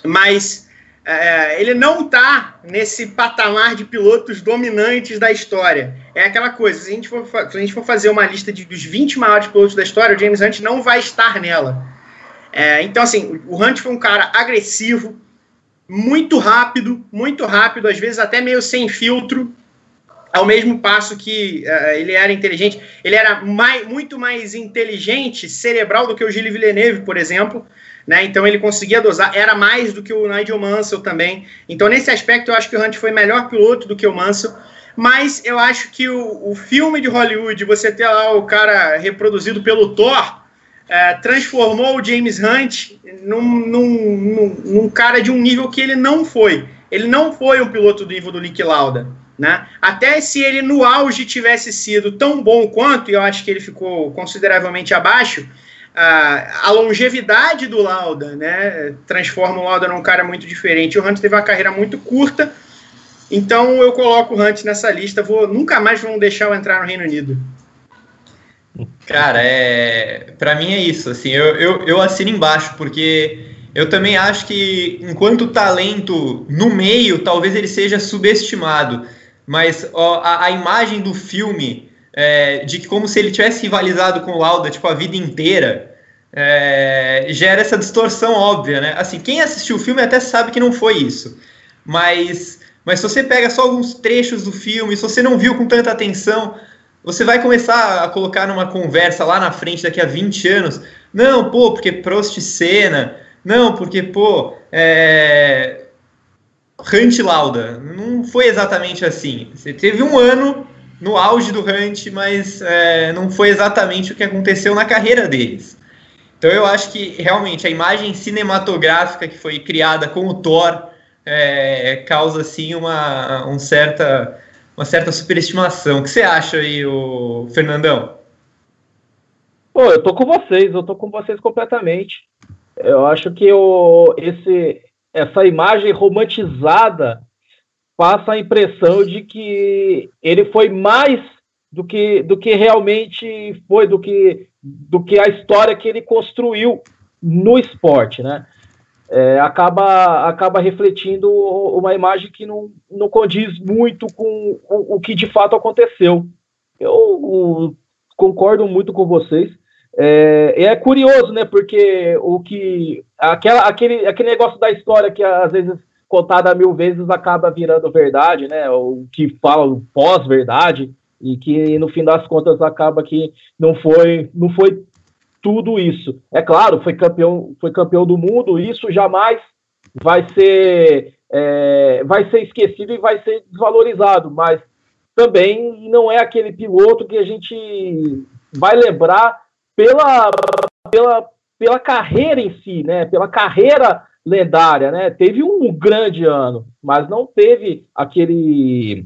S3: Mas é, ele não está nesse patamar de pilotos dominantes da história. É aquela coisa, se a gente for, a gente for fazer uma lista de, dos 20 maiores pilotos da história, o James Hunt não vai estar nela. É, então, assim, o Hunt foi um cara agressivo, muito rápido, muito rápido, às vezes até meio sem filtro, ao mesmo passo que uh, ele era inteligente, ele era mais, muito mais inteligente, cerebral do que o Gilles Villeneuve, por exemplo, né? Então ele conseguia dosar, era mais do que o Nigel Mansell também. Então, nesse aspecto, eu acho que o Hunt foi melhor piloto do que o Mansell. Mas eu acho que o, o filme de Hollywood, você ter lá o cara reproduzido pelo Thor, é, transformou o James Hunt num, num, num, num, cara de um nível que ele não foi. Ele não foi um piloto do nível do Nick Lauda. Né? Até se ele no auge tivesse sido tão bom quanto, e eu acho que ele ficou consideravelmente abaixo, a, a longevidade do Lauda né, transforma o Lauda num cara muito diferente. O Hunt teve uma carreira muito curta, então eu coloco o Hunt nessa lista. Vou, nunca mais vão deixar eu entrar no Reino Unido.
S1: Cara, é, para mim é isso. Assim, eu, eu, eu assino embaixo, porque eu também acho que enquanto talento no meio, talvez ele seja subestimado. Mas ó, a, a, imagem do filme é, de que como se ele tivesse rivalizado com o Lauda tipo, a vida inteira, é, gera essa distorção óbvia, né? Assim, quem assistiu o filme até sabe que não foi isso. Mas, mas se você pega só alguns trechos do filme, se você não viu com tanta atenção, você vai começar a colocar numa conversa lá na frente daqui a 20 anos, não, pô, porque Prost Senna, não, porque, pô, é... Hunt Lauda. Não foi exatamente assim. Você teve um ano no auge do Hunt, mas é, não foi exatamente o que aconteceu na carreira deles. Então eu acho que realmente a imagem cinematográfica que foi criada com o Thor é, causa assim uma, um certa uma certa superestimação. O que você acha aí, o Fernandão?
S4: Pô, eu tô com vocês, eu tô com vocês completamente. Eu acho que o, esse, essa imagem romantizada passa a impressão de que ele foi mais do que, do que realmente foi, do que, do que a história que ele construiu no esporte, né? é, acaba, acaba refletindo uma imagem que não, não condiz muito com o, o que de fato aconteceu. Eu concordo muito com vocês. É, é, curioso, né? Porque o que aquela, aquele, aquele negócio da história que às vezes contada mil vezes acaba virando verdade, né? O que fala pós-verdade e que no fim das contas acaba que não foi não foi tudo isso. É claro, foi campeão, foi campeão do mundo, isso jamais vai ser, é, vai ser esquecido e vai ser desvalorizado, mas também não é aquele piloto que a gente vai lembrar pela, pela, pela carreira em si, né? Pela carreira lendária, né? Teve um grande ano, mas não teve aquele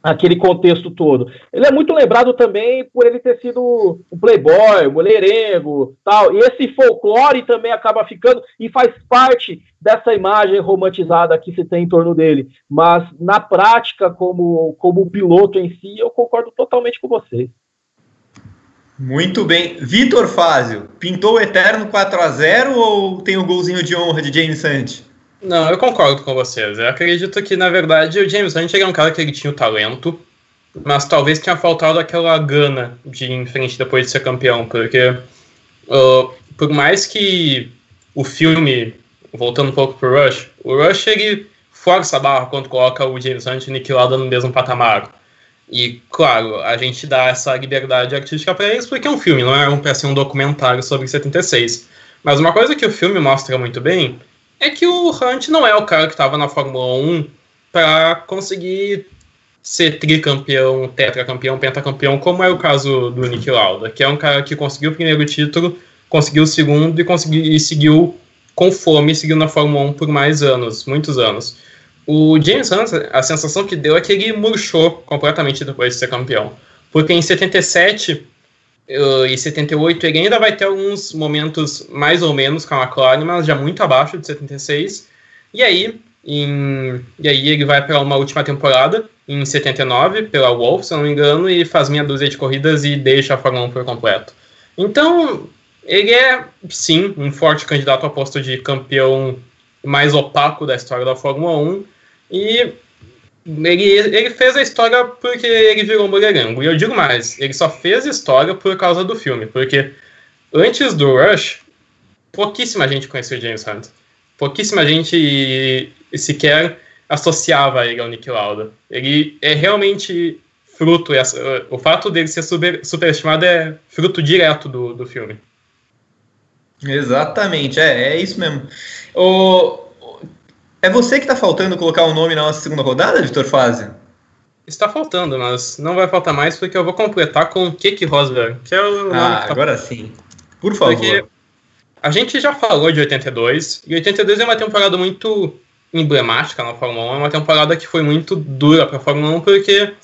S4: aquele contexto todo. Ele é muito lembrado também por ele ter sido um playboy, um mulherengo, tal. E esse folclore também acaba ficando e faz parte dessa imagem romantizada que se tem em torno dele. Mas na prática, como como piloto em si, eu concordo totalmente com vocês.
S1: Muito bem. Vitor Fázio, pintou o eterno 4 a 0 ou tem o um golzinho de honra de James Hunt?
S2: Não, eu concordo com vocês. Eu acredito que, na verdade, o James Hunt é um cara que ele tinha o talento, mas talvez tenha faltado aquela gana de ir em frente depois de ser campeão, porque uh, por mais que o filme, voltando um pouco pro Rush, o Rush ele força a barra quando coloca o James Hunt e no mesmo patamar. E, claro, a gente dá essa liberdade artística para eles porque é um filme, não é um, para ser um documentário sobre 76. Mas uma coisa que o filme mostra muito bem é que o Hunt não é o cara que estava na Fórmula 1 para conseguir ser tricampeão, tetracampeão, pentacampeão, como é o caso do Nick Lauda, que é um cara que conseguiu o primeiro título, conseguiu o segundo e, conseguiu, e seguiu com fome, seguiu na Fórmula 1 por mais anos, muitos anos. O James Hunt, a sensação que deu é que ele murchou completamente depois de ser campeão. Porque em 77 e 78 ele ainda vai ter alguns momentos mais ou menos com a McLaren, mas já muito abaixo de 76. E aí, em, e aí ele vai para uma última temporada, em 79, pela Wolf, se não me engano, e faz meia dúzia de corridas e deixa a Fórmula 1 por completo. Então, Ele é, sim, um forte candidato ao posto de campeão mais opaco da história da Fórmula 1. E ele, ele fez a história porque ele virou um mulherengo. E eu digo mais, ele só fez história por causa do filme. Porque antes do Rush, pouquíssima gente conhecia o James Hunt. Pouquíssima gente sequer associava ele ao Nick Lauda. Ele é realmente fruto, o fato dele ser super, superestimado é fruto direto do, do filme.
S1: Exatamente, é, é isso mesmo. O, é você que está faltando colocar o um nome na nossa segunda rodada, Vitor Fazio?
S2: Está faltando, mas não vai faltar mais porque eu vou completar com o Keke Rosberg, que é o
S1: Ah, tá agora sim. Por favor. Porque
S2: a gente já falou de 82, e 82 é uma temporada muito emblemática na Fórmula 1, é uma temporada que foi muito dura para a Fórmula 1, porque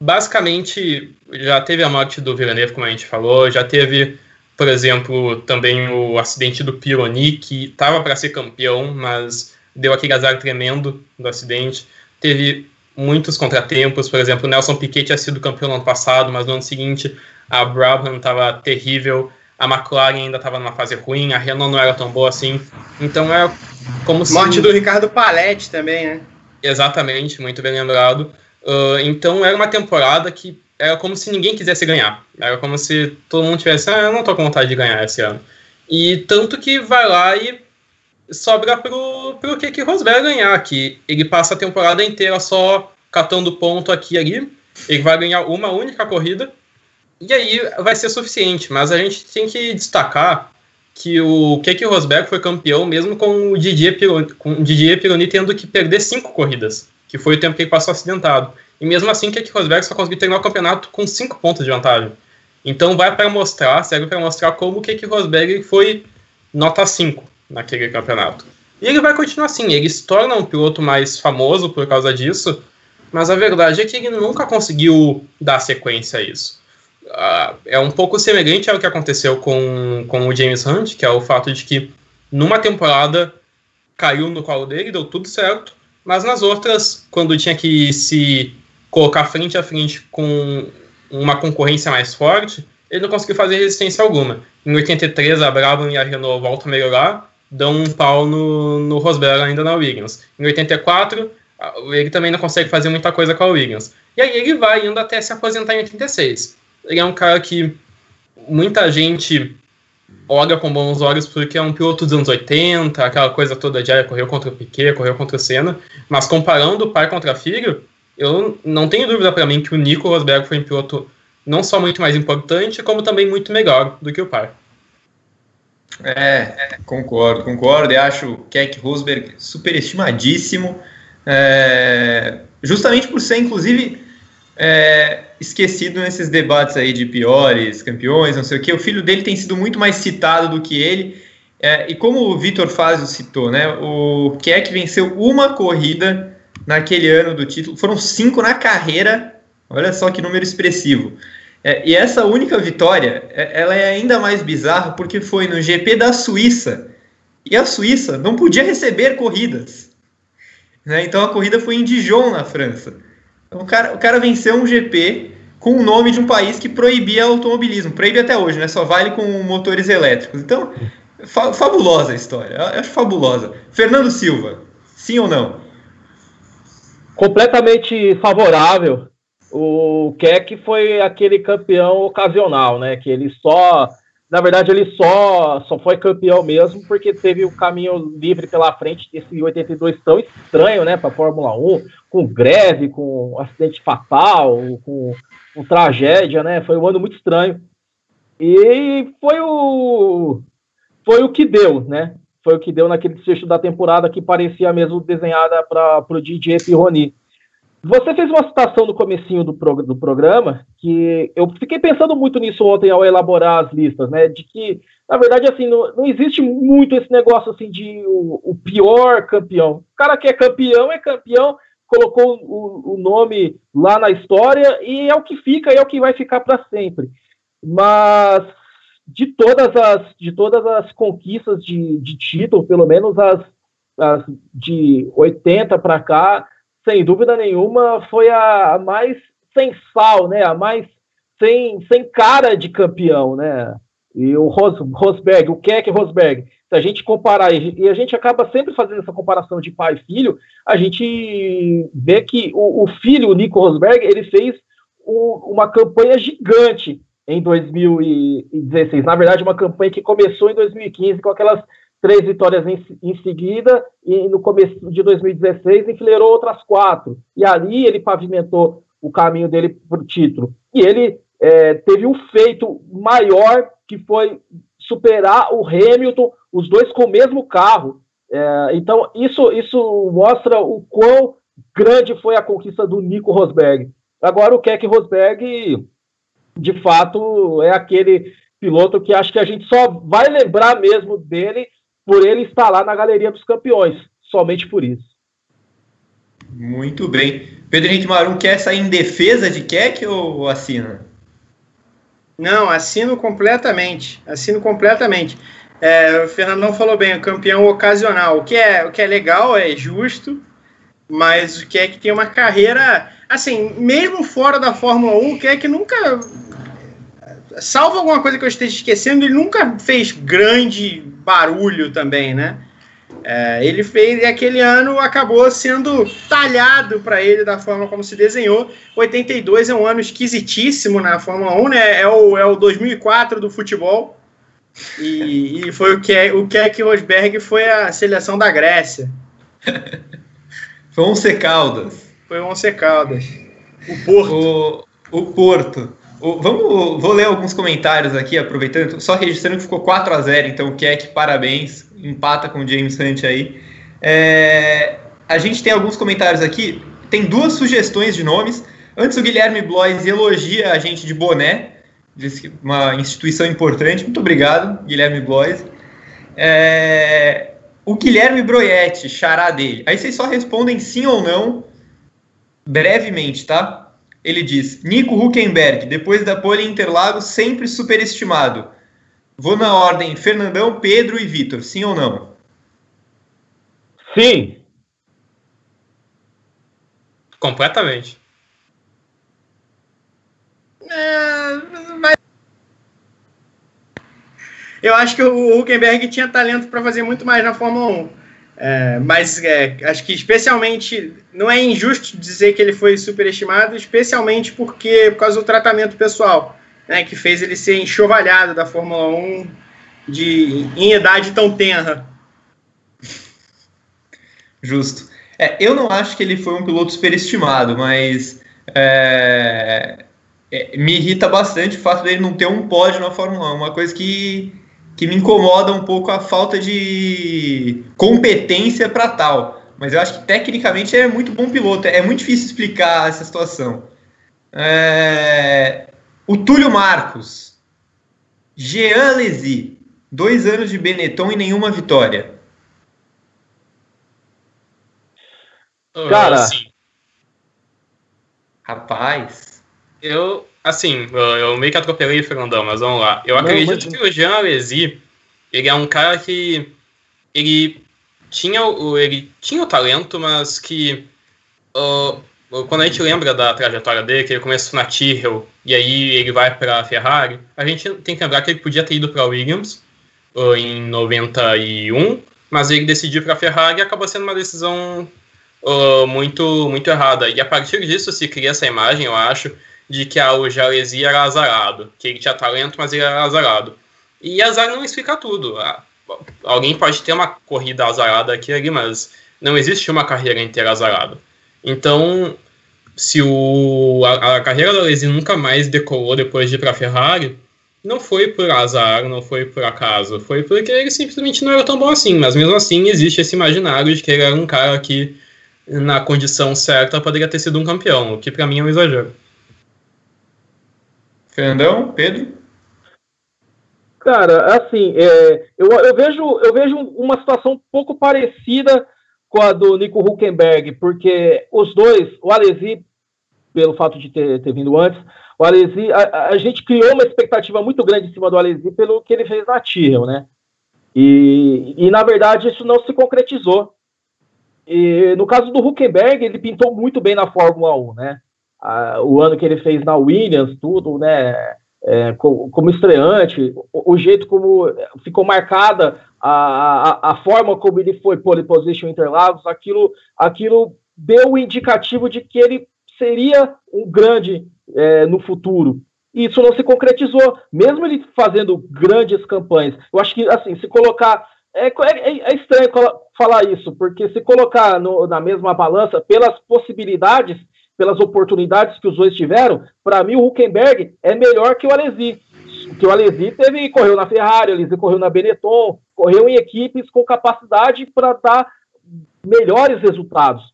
S2: basicamente já teve a morte do Villeneuve, como a gente falou, já teve por exemplo, também o acidente do Pironi, que estava para ser campeão, mas deu aquele azar tremendo do acidente. Teve muitos contratempos, por exemplo, o Nelson Piquet tinha sido campeão no ano passado, mas no ano seguinte a Brabham estava terrível, a McLaren ainda estava numa fase ruim, a Renault não era tão boa assim. Então é como
S3: se. Morte do Ricardo Paletti também, né?
S2: Exatamente, muito bem lembrado. Uh, então era uma temporada que era como se ninguém quisesse ganhar. Era como se todo mundo tivesse, ah, eu não tô com vontade de ganhar esse ano. E tanto que vai lá e sobra pro, pro Keke Rosberg ganhar, que ele passa a temporada inteira só catando ponto aqui e ali. Ele vai ganhar uma única corrida e aí vai ser suficiente. Mas a gente tem que destacar que o Keke Rosberg foi campeão mesmo com o Didier Pironi, com o Didier Pironi tendo que perder cinco corridas, que foi o tempo que ele passou acidentado. E mesmo assim, Keke Rosberg só conseguiu terminar o campeonato com 5 pontos de vantagem. Então vai para mostrar, serve para mostrar como Keke Rosberg foi nota 5 naquele campeonato. E ele vai continuar assim, ele se torna um piloto mais famoso por causa disso, mas a verdade é que ele nunca conseguiu dar sequência a isso. Uh, é um pouco semelhante ao que aconteceu com, com o James Hunt, que é o fato de que numa temporada caiu no colo dele, deu tudo certo, mas nas outras, quando tinha que se colocar frente a frente com uma concorrência mais forte, ele não conseguiu fazer resistência alguma. Em 83, a Brabham e a Renault voltam a melhorar, dão um pau no, no Rosberg ainda na Williams. Em 84, ele também não consegue fazer muita coisa com a Williams. E aí ele vai indo até se aposentar em 86. Ele é um cara que muita gente olha com bons olhos porque é um piloto dos anos 80, aquela coisa toda de ah, correu contra o Piquet, correu contra o Senna, mas comparando o pai contra filho, eu não tenho dúvida para mim que o Nico Rosberg foi um piloto não só muito mais importante, como também muito melhor do que o pai.
S1: É, concordo, concordo. E acho o Keck Rosberg superestimadíssimo, é, justamente por ser, inclusive, é, esquecido nesses debates aí de piores campeões, não sei o que. O filho dele tem sido muito mais citado do que ele. É, e como o Vitor Fazio citou, né, o Keck venceu uma corrida naquele ano do título. Foram cinco na carreira, olha só que número expressivo. É, e essa única vitória, é, ela é ainda mais bizarra porque foi no GP da Suíça. E a Suíça não podia receber corridas. Né? Então a corrida foi em Dijon, na França. O, cara, o cara venceu um GP com o nome de um país que proibia automobilismo. Proíbe até hoje, né? Só vale com motores elétricos. Então, fa fabulosa a história. Eu acho fabulosa. Fernando Silva, sim ou não?
S4: completamente favorável. O Keck foi aquele campeão ocasional, né? Que ele só, na verdade, ele só só foi campeão mesmo porque teve o caminho livre pela frente desse 82 tão estranho, né? Para Fórmula 1, com greve, com acidente fatal, com, com tragédia, né? Foi um ano muito estranho. E foi o foi o que deu, né? foi o que deu naquele trecho da temporada que parecia mesmo desenhada para o DJ Pirroni. Você fez uma citação no comecinho do, do programa, que eu fiquei pensando muito nisso ontem ao elaborar as listas, né? De que, na verdade, assim, não, não existe muito esse negócio assim de o, o, pior campeão. O cara que é campeão é campeão, colocou o, o nome lá na história e é o que fica, é o que vai ficar para sempre. Mas de todas as, de todas as conquistas de, de título, pelo menos as, as de 80 para cá, sem dúvida nenhuma, foi a, mais sem sal, né? A mais sem, sem cara de campeão, né? e o Ros, Rosberg, o Keck Rosberg, se a gente comparar, e a gente acaba sempre fazendo essa comparação de pai e filho, a gente vê que o, o filho, o Nico Rosberg, ele fez o, uma campanha gigante em 2016. Na verdade, uma campanha que começou em 2015 com aquelas três vitórias em, em, seguida, e no começo de 2016 enfileirou outras quatro. E ali ele pavimentou o caminho dele para o título. E ele é, teve um feito maior que foi superar o Hamilton, os dois com o mesmo carro. É, então, isso, isso mostra o quão grande foi a conquista do Nico Rosberg. Agora, o Keck Rosberg, de fato, é aquele piloto que acho que a gente só vai lembrar mesmo dele por ele estar lá na galeria dos campeões, somente por isso.
S1: Muito bem. Pedro Henrique Marum quer sair em defesa de Keck ou assina?
S3: Não, assino completamente. Assino completamente. É, o Fernandão falou bem, o campeão ocasional. O que é, o que é legal, é justo, mas o que é que tem uma carreira. Assim, mesmo fora da Fórmula 1, o que é que nunca. Salvo alguma coisa que eu esteja esquecendo, ele nunca fez grande barulho também, né? É, ele fez e aquele ano acabou sendo talhado para ele da forma como se desenhou. 82 é um ano esquisitíssimo na Fórmula 1, né? É o, é o 2004 do futebol. E, e foi o que o Keck Rosberg foi a seleção da Grécia.
S1: foi Once Caldas.
S3: Foi Once Caldas.
S1: O Porto. O, o Porto. Vamos, vou ler alguns comentários aqui, aproveitando, só registrando que ficou 4 a 0 então o Keck, parabéns empata com o James Hunt aí. É, a gente tem alguns comentários aqui, tem duas sugestões de nomes. Antes o Guilherme Blois elogia a gente de boné, uma instituição importante. Muito obrigado, Guilherme Blois. É, o Guilherme Broietti, xará dele. Aí vocês só respondem sim ou não, brevemente, tá? Ele diz: Nico Huckenberg, depois da pole Interlagos, sempre superestimado. Vou na ordem Fernandão, Pedro e Vitor, sim ou não?
S4: Sim.
S2: Completamente.
S3: É, mas... Eu acho que o Huckenberg tinha talento para fazer muito mais na Fórmula 1. É, mas é, acho que especialmente não é injusto dizer que ele foi superestimado, especialmente porque por causa do tratamento pessoal né, que fez ele ser enxovalhado da Fórmula 1 de, em idade tão tenra.
S1: Justo. É, eu não acho que ele foi um piloto superestimado, mas é, é, me irrita bastante o fato dele não ter um pódio na Fórmula 1, uma coisa que, que me incomoda um pouco a falta de competência para tal. Mas eu acho que tecnicamente é muito bom piloto, é muito difícil explicar essa situação. É, o Túlio Marcos. Jean Lesi. Dois anos de Benetton e nenhuma vitória.
S4: Cara.
S1: Rapaz.
S2: Eu, assim, eu, meio que atropelei o Fernandão, mas vamos lá. Eu acredito que o Jean Alesi, ele é um cara que ele tinha o, ele tinha o talento, mas que uh, quando a gente lembra da trajetória dele, que ele começou na Tyrrell e aí ele vai para a Ferrari, a gente tem que lembrar que ele podia ter ido para a Williams uh, em 91, mas ele decidiu para a Ferrari e acabou sendo uma decisão uh, muito, muito errada. E a partir disso se cria essa imagem, eu acho, de que ah, o Jalesi era azarado, que ele tinha talento, mas ele era azarado. E azar não explica tudo. Ah, alguém pode ter uma corrida azarada aqui ali, mas não existe uma carreira inteira azarada. Então, se o, a, a carreira da Alesi nunca mais decolou depois de ir para a Ferrari, não foi por azar, não foi por acaso, foi porque ele simplesmente não era tão bom assim. Mas mesmo assim, existe esse imaginário de que ele era um cara que, na condição certa, poderia ter sido um campeão, o que para mim é um exagero.
S1: Fernandão, Pedro?
S4: Cara, assim, é, eu, eu, vejo, eu vejo uma situação um pouco parecida com a do Nico Huckenberg, porque os dois, o Alesi, pelo fato de ter, ter vindo antes, o Alesi, a, a, gente criou uma expectativa muito grande em cima do Alesi pelo que ele fez na Tyrrell, né? E, e na verdade isso não se concretizou. E, no caso do Huckenberg, ele pintou muito bem na Fórmula 1, né? O ano que ele fez na Williams, tudo, né? é, como, estreante, o, o, jeito como ficou marcada a, a, a, forma como ele foi pole position Interlagos, aquilo, aquilo deu o indicativo de que ele seria um grande é, no futuro. E isso não se concretizou, mesmo ele fazendo grandes campanhas. Eu acho que, assim, se colocar. É, é, é estranho falar isso, porque se colocar no, na mesma balança, pelas possibilidades, pelas oportunidades que os dois tiveram, para mim o Huckenberg é melhor que o Alesi. O Alesi teve, correu na Ferrari, o Alesi correu na Benetton, correu em equipes com capacidade para dar melhores resultados.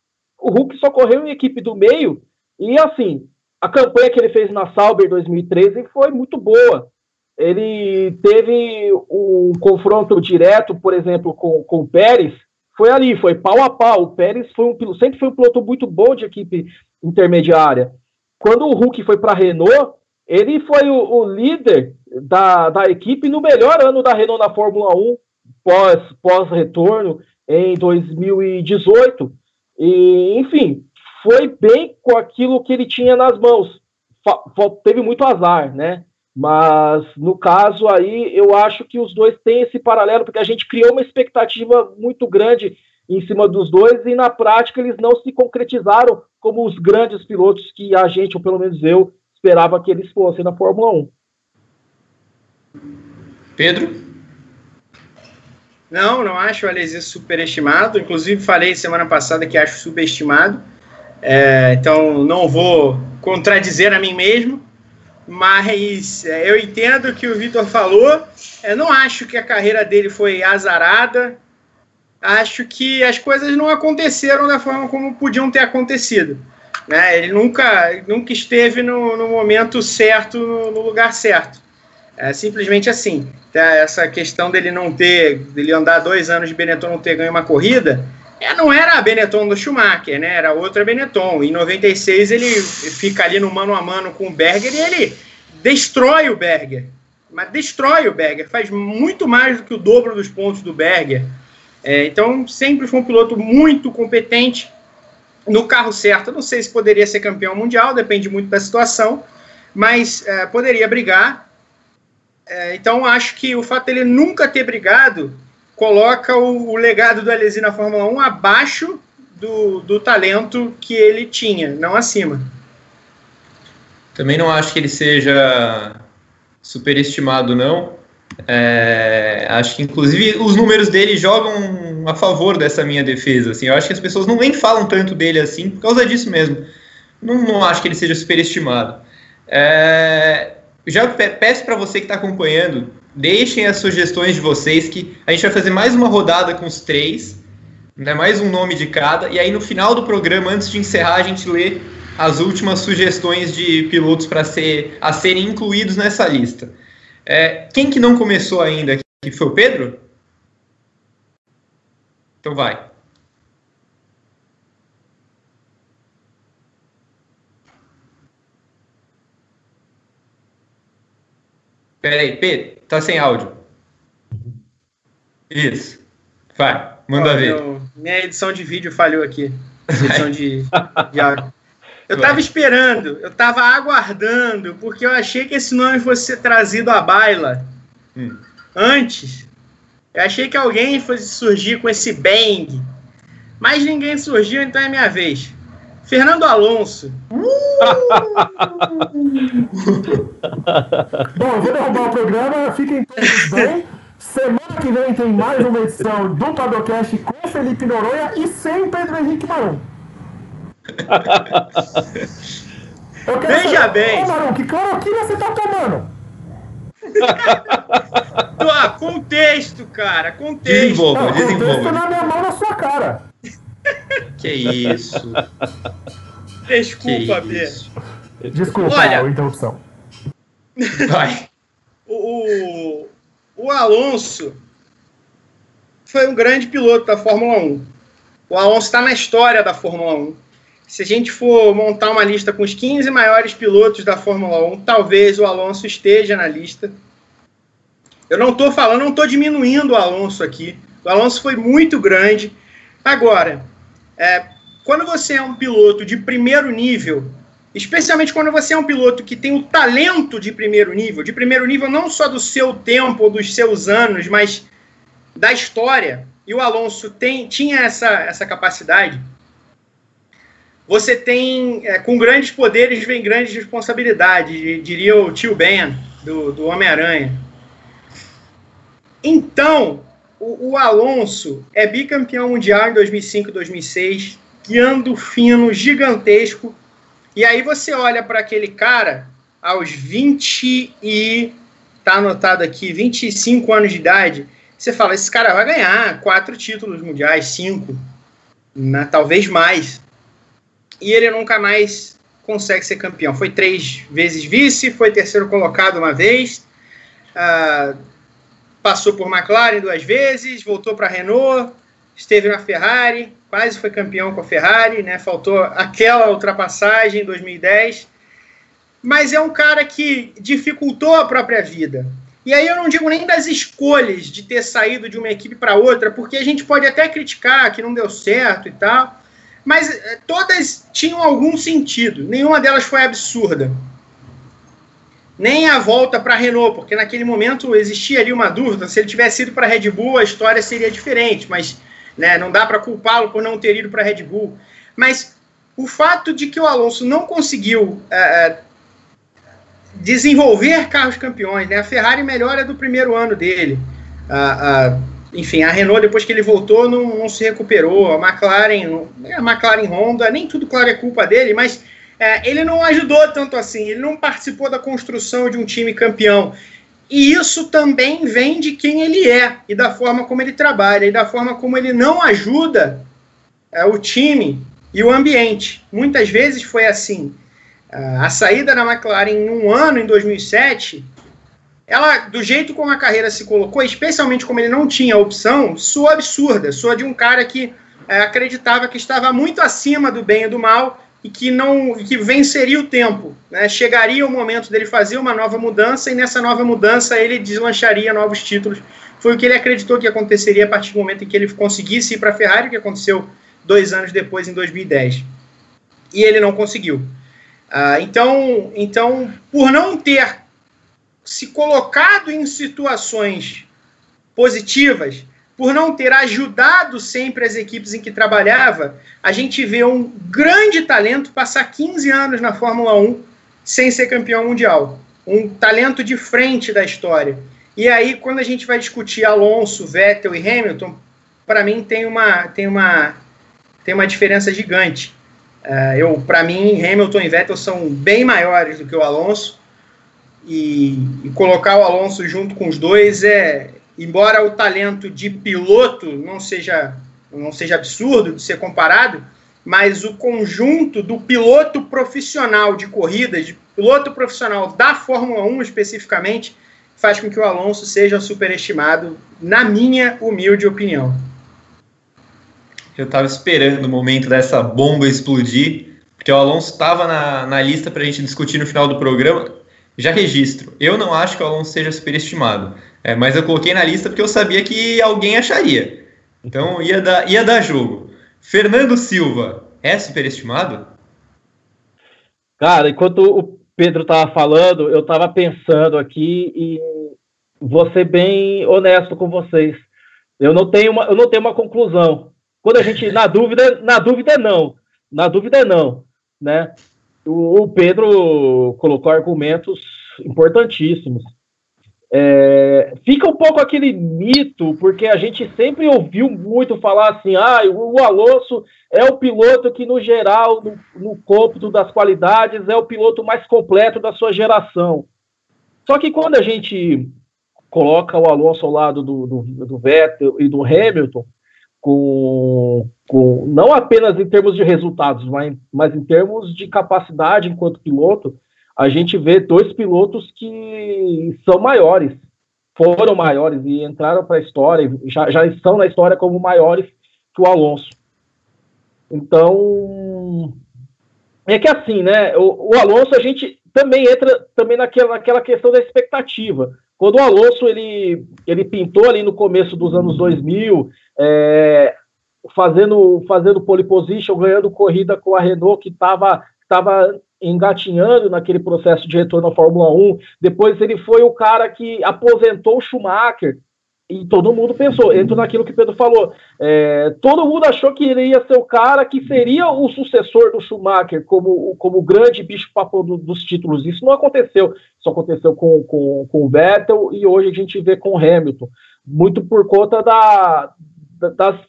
S4: O Hulk só correu em equipe do meio e, assim, a campanha que ele fez na Sauber 2013 foi muito boa. Ele teve um confronto direto, por exemplo, com, com o Pérez, foi ali, foi pau a pau. O Pérez foi um, sempre foi um piloto muito bom de equipe intermediária. Quando o Hulk foi para a Renault, ele foi o, o, líder da, da equipe no melhor ano da Renault na Fórmula 1, pós, pós-retorno, em 2018. E, enfim, foi bem com aquilo que ele tinha nas mãos. Teve muito azar, né? Mas no caso aí, eu acho que os dois têm esse paralelo, porque a gente criou uma expectativa muito grande em cima dos dois e na prática eles não se concretizaram como os grandes pilotos que a gente, ou pelo menos eu, esperava que eles fossem na Fórmula 1.
S1: Pedro?
S3: Não, não acho o Alesi superestimado. Inclusive, falei semana passada que acho subestimado. É, então, não vou contradizer a mim mesmo. Mas é, eu entendo o que o Vitor falou. Eu não acho que a carreira dele foi azarada. Acho que as coisas não aconteceram da forma como podiam ter acontecido. Né? Ele nunca, nunca esteve no, no momento certo, no, no lugar certo. É simplesmente assim. Essa questão dele não ter, dele andar dois anos de Benetton não ter ganho uma corrida, é, não era a Benetton do Schumacher, né? Era outra Benetton. Em 96 ele fica ali no mano a mano com o Berger e ele destrói o Berger. Mas destrói o Berger, faz muito mais do que o dobro dos pontos do Berger. É, então sempre foi um piloto muito competente no carro certo. Não sei se poderia ser campeão mundial, depende muito da situação, mas é, poderia brigar. É, então, acho que o fato dele nunca ter brigado coloca o, o legado do Alesi na Fórmula 1 abaixo do, do talento que ele tinha, não acima.
S1: Também não acho que ele seja superestimado, não. É, acho que, inclusive, os números dele jogam a favor dessa minha defesa. Assim, eu acho que as pessoas não nem falam tanto dele assim por causa disso mesmo. Não, não acho que ele seja superestimado. É, já peço para você que está acompanhando, deixem as sugestões de vocês, que a gente vai fazer mais uma rodada com os três, né, mais um nome de cada, e aí no final do programa, antes de encerrar, a gente lê as últimas sugestões de pilotos para ser, a serem incluídos nessa lista. É, quem que não começou ainda aqui foi o Pedro? Então vai. Peraí, Pedro, tá sem áudio. Isso. Vai, manda ver. Meu,
S3: minha edição de vídeo falhou aqui. Edição de, <laughs> de áudio. Eu tava esperando, eu tava aguardando, porque eu achei que esse nome fosse ser trazido à baila hum. antes. Eu achei que alguém fosse surgir com esse bang. Mas ninguém surgiu, então é minha vez. Fernando Alonso. Uh! <laughs>
S5: Bom, vou derrubar o programa. Fiquem todos bem. Semana que vem tem mais uma edição do Padocast com Felipe Noronha e sem Pedro Henrique
S3: Veja saber, bem.
S5: Ô, que cloroquina você tá tomando? <laughs>
S3: ah, contexto, cara. Contexto.
S1: Desenvolva, Não, desenvolva. Contexto
S5: na minha mão, na sua cara. <laughs>
S1: Que isso.
S3: Desculpa,
S5: B. Desculpa Olha, a interrupção.
S3: Vai. O, o Alonso foi um grande piloto da Fórmula 1. O Alonso está na história da Fórmula 1. Se a gente for montar uma lista com os 15 maiores pilotos da Fórmula 1, talvez o Alonso esteja na lista. Eu não estou falando, não estou diminuindo o Alonso aqui. O Alonso foi muito grande. Agora, é, quando você é um piloto de primeiro nível, especialmente quando você é um piloto que tem o talento de primeiro nível, de primeiro nível não só do seu tempo dos seus anos, mas da história, e o Alonso tem, tinha essa, essa capacidade, você tem, é, com grandes poderes vem grandes responsabilidades, diria o tio Ben, do, do Homem-Aranha. Então, o, o, Alonso é bicampeão mundial em 2005 e 2006, guiando fino, gigantesco, e aí você olha para aquele cara aos 20 e tá anotado aqui, 25 anos de idade, você fala, esse cara vai ganhar quatro títulos mundiais, cinco, né, talvez mais e ele nunca mais consegue ser campeão. Foi três vezes vice, foi terceiro colocado uma vez, uh, passou por McLaren duas vezes, voltou para Renault, esteve na Ferrari, quase foi campeão com a Ferrari, né? Faltou aquela ultrapassagem em 2010. Mas é um cara que dificultou a própria vida. E aí eu não digo nem das escolhas de ter saído de uma equipe para outra, porque a gente pode até criticar que não deu certo e tal mas eh, todas tinham algum sentido. Nenhuma delas foi absurda. Nem a volta para a Renault, porque naquele momento existia ali uma dúvida. Se ele tivesse ido para a Red Bull, a história seria diferente, mas né, não dá para culpá-lo por não ter ido para a Red Bull. Mas o fato de que o Alonso não conseguiu é, desenvolver carros campeões, né? a Ferrari melhora do primeiro ano dele. A, enfim, a Renault, depois que ele voltou, não, não se recuperou. A McLaren, a McLaren Honda, nem tudo, claro, é culpa dele, mas é, ele não ajudou tanto assim. Ele não participou da construção de um time campeão. E isso também vem de quem ele é, e da forma como ele trabalha, e da forma como ele não ajuda é, o time e o ambiente. Muitas vezes foi assim. A saída da McLaren em um ano, em 2007, ela, do jeito como a carreira se colocou, especialmente como ele não tinha opção, soa absurda, soa de um cara que é, acreditava que estava muito acima do bem e do mal e que não que venceria o tempo, né? chegaria o momento dele fazer uma nova mudança e nessa nova mudança ele deslancharia novos títulos. Foi o que ele acreditou que aconteceria a partir do momento em que ele conseguisse ir para a Ferrari, que aconteceu dois anos depois, em 2010. E ele não conseguiu. Ah, então, então, por não ter se colocado em situações positivas, por não ter ajudado sempre as equipes em que trabalhava, a gente vê um grande talento passar 15 anos na Fórmula 1 sem ser campeão mundial. Um talento de frente da história. E aí, quando a gente vai discutir Alonso, Vettel e Hamilton, para mim tem uma, tem uma, tem uma diferença gigante. Uh, eu, para mim, Hamilton e Vettel são bem maiores do que o Alonso e, e, colocar o Alonso junto com os dois é, embora o talento de piloto não seja não seja absurdo de ser comparado, mas o conjunto do piloto profissional de corridas, de piloto profissional da Fórmula 1 especificamente, faz com que o Alonso seja superestimado, na minha humilde opinião.
S1: Eu estava esperando o momento dessa bomba explodir, porque o Alonso estava na, na lista para a gente discutir no final do programa. Já registro. Eu não acho que o Alonso seja superestimado. É, mas eu coloquei na lista porque eu sabia que alguém acharia. Então ia dar, ia dar jogo. Fernando Silva é superestimado?
S4: Cara, enquanto o Pedro estava falando, eu estava pensando aqui e vou ser bem honesto com vocês. Eu não tenho uma, eu não tenho uma conclusão. Quando a gente na dúvida, na dúvida não, na dúvida não, né? O, Pedro colocou argumentos importantíssimos. É, fica um pouco aquele mito, porque a gente sempre ouviu muito falar assim: ah, o Alonso é o piloto que, no geral, no, no cômputo das qualidades, é o piloto mais completo da sua geração. Só que quando a gente coloca o Alonso ao lado do, do, do Vettel e do Hamilton, com, com não apenas em termos de resultados, mas, mas em termos de capacidade enquanto piloto, a gente vê dois pilotos que são maiores, foram maiores e entraram para a história, já, já estão na história como maiores que o Alonso. Então, é que assim, né? O, o Alonso a gente também entra também naquela, naquela questão da expectativa. Quando o Alonso ele, ele pintou ali no começo dos anos 2000, é, fazendo, fazendo pole position, ganhando corrida com a Renault, que estava tava engatinhando naquele processo de retorno à Fórmula 1. Depois ele foi o cara que aposentou o Schumacher. E todo mundo pensou, entro naquilo que Pedro falou. É, todo mundo achou que ele ia ser o cara que seria o sucessor do Schumacher como, como grande bicho-papo do, dos títulos. Isso não aconteceu. Isso aconteceu com, com, com o Vettel e hoje a gente vê com o Hamilton. Muito por conta da, da, das,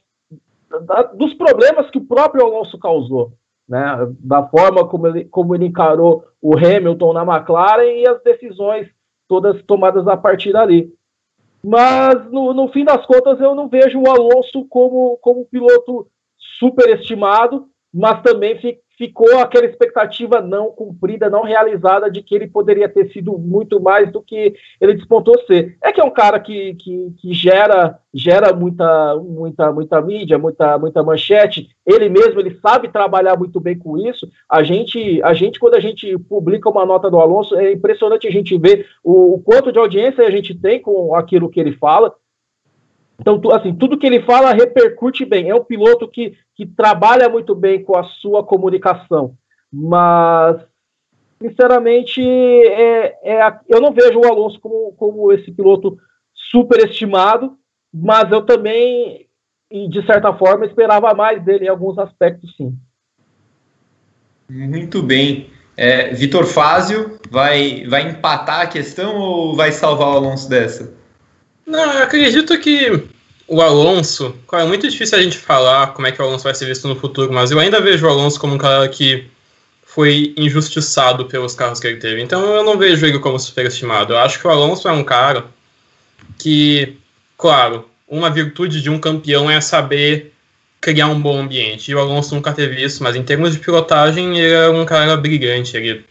S4: da, dos problemas que o próprio Alonso causou. Né, da forma como ele, como ele encarou o Hamilton na McLaren e as decisões todas tomadas a partir dali. Mas, no, no fim das contas, eu não vejo o Alonso como, como piloto superestimado, mas também ficou aquela expectativa não cumprida, não realizada de que ele poderia ter sido muito mais do que ele despontou ser. É que é um cara que, que, que gera, gera muita, muita, muita mídia, muita, muita manchete. Ele mesmo ele sabe trabalhar muito bem com isso. A gente, a gente quando a gente publica uma nota do Alonso, é impressionante a gente ver o, o quanto de audiência a gente tem com aquilo que ele fala. Então, assim, tudo que ele fala repercute bem. É um piloto que, que trabalha muito bem com a sua comunicação. Mas, sinceramente, é, é, eu não vejo o Alonso como, como esse piloto superestimado, mas eu também, de certa forma, esperava mais dele em alguns aspectos, sim.
S1: Muito bem. É, Vitor Fázio vai, vai empatar a questão ou vai salvar o Alonso dessa?
S2: Não, eu acredito que o Alonso, claro, é muito difícil a gente falar como é que o Alonso vai ser visto no futuro, mas eu ainda vejo o Alonso como um cara que foi injustiçado pelos carros que ele teve. Então eu não vejo ele como superestimado. Eu acho que o Alonso é um cara que, claro, uma virtude de um campeão é saber criar um bom ambiente. E o Alonso nunca teve isso, mas em termos de pilotagem, ele é um cara brilhante. Ele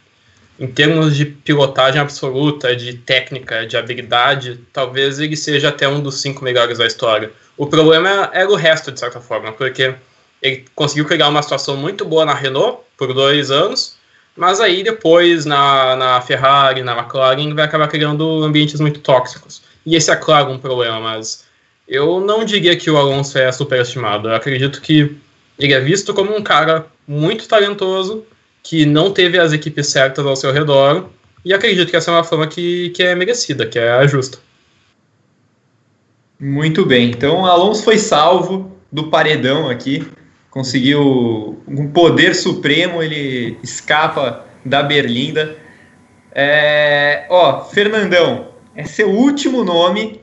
S2: em termos de pilotagem absoluta, de técnica, de habilidade, talvez ele seja até um dos cinco melhores da história. O problema era o resto, de certa forma, porque ele conseguiu criar uma situação muito boa na Renault por dois anos, mas aí depois na, na Ferrari, na McLaren, vai acabar criando ambientes muito tóxicos. E esse é, claro, um problema, mas eu não diria que o Alonso é superestimado. Eu acredito que ele é visto como um cara muito talentoso, que não teve as equipes certas ao seu redor, e acredito que essa é uma fama que, que é merecida, que é justa.
S1: Muito bem, então Alonso foi salvo do paredão aqui, conseguiu um poder supremo, ele escapa da Berlinda. É, ó, Fernandão, é seu último nome,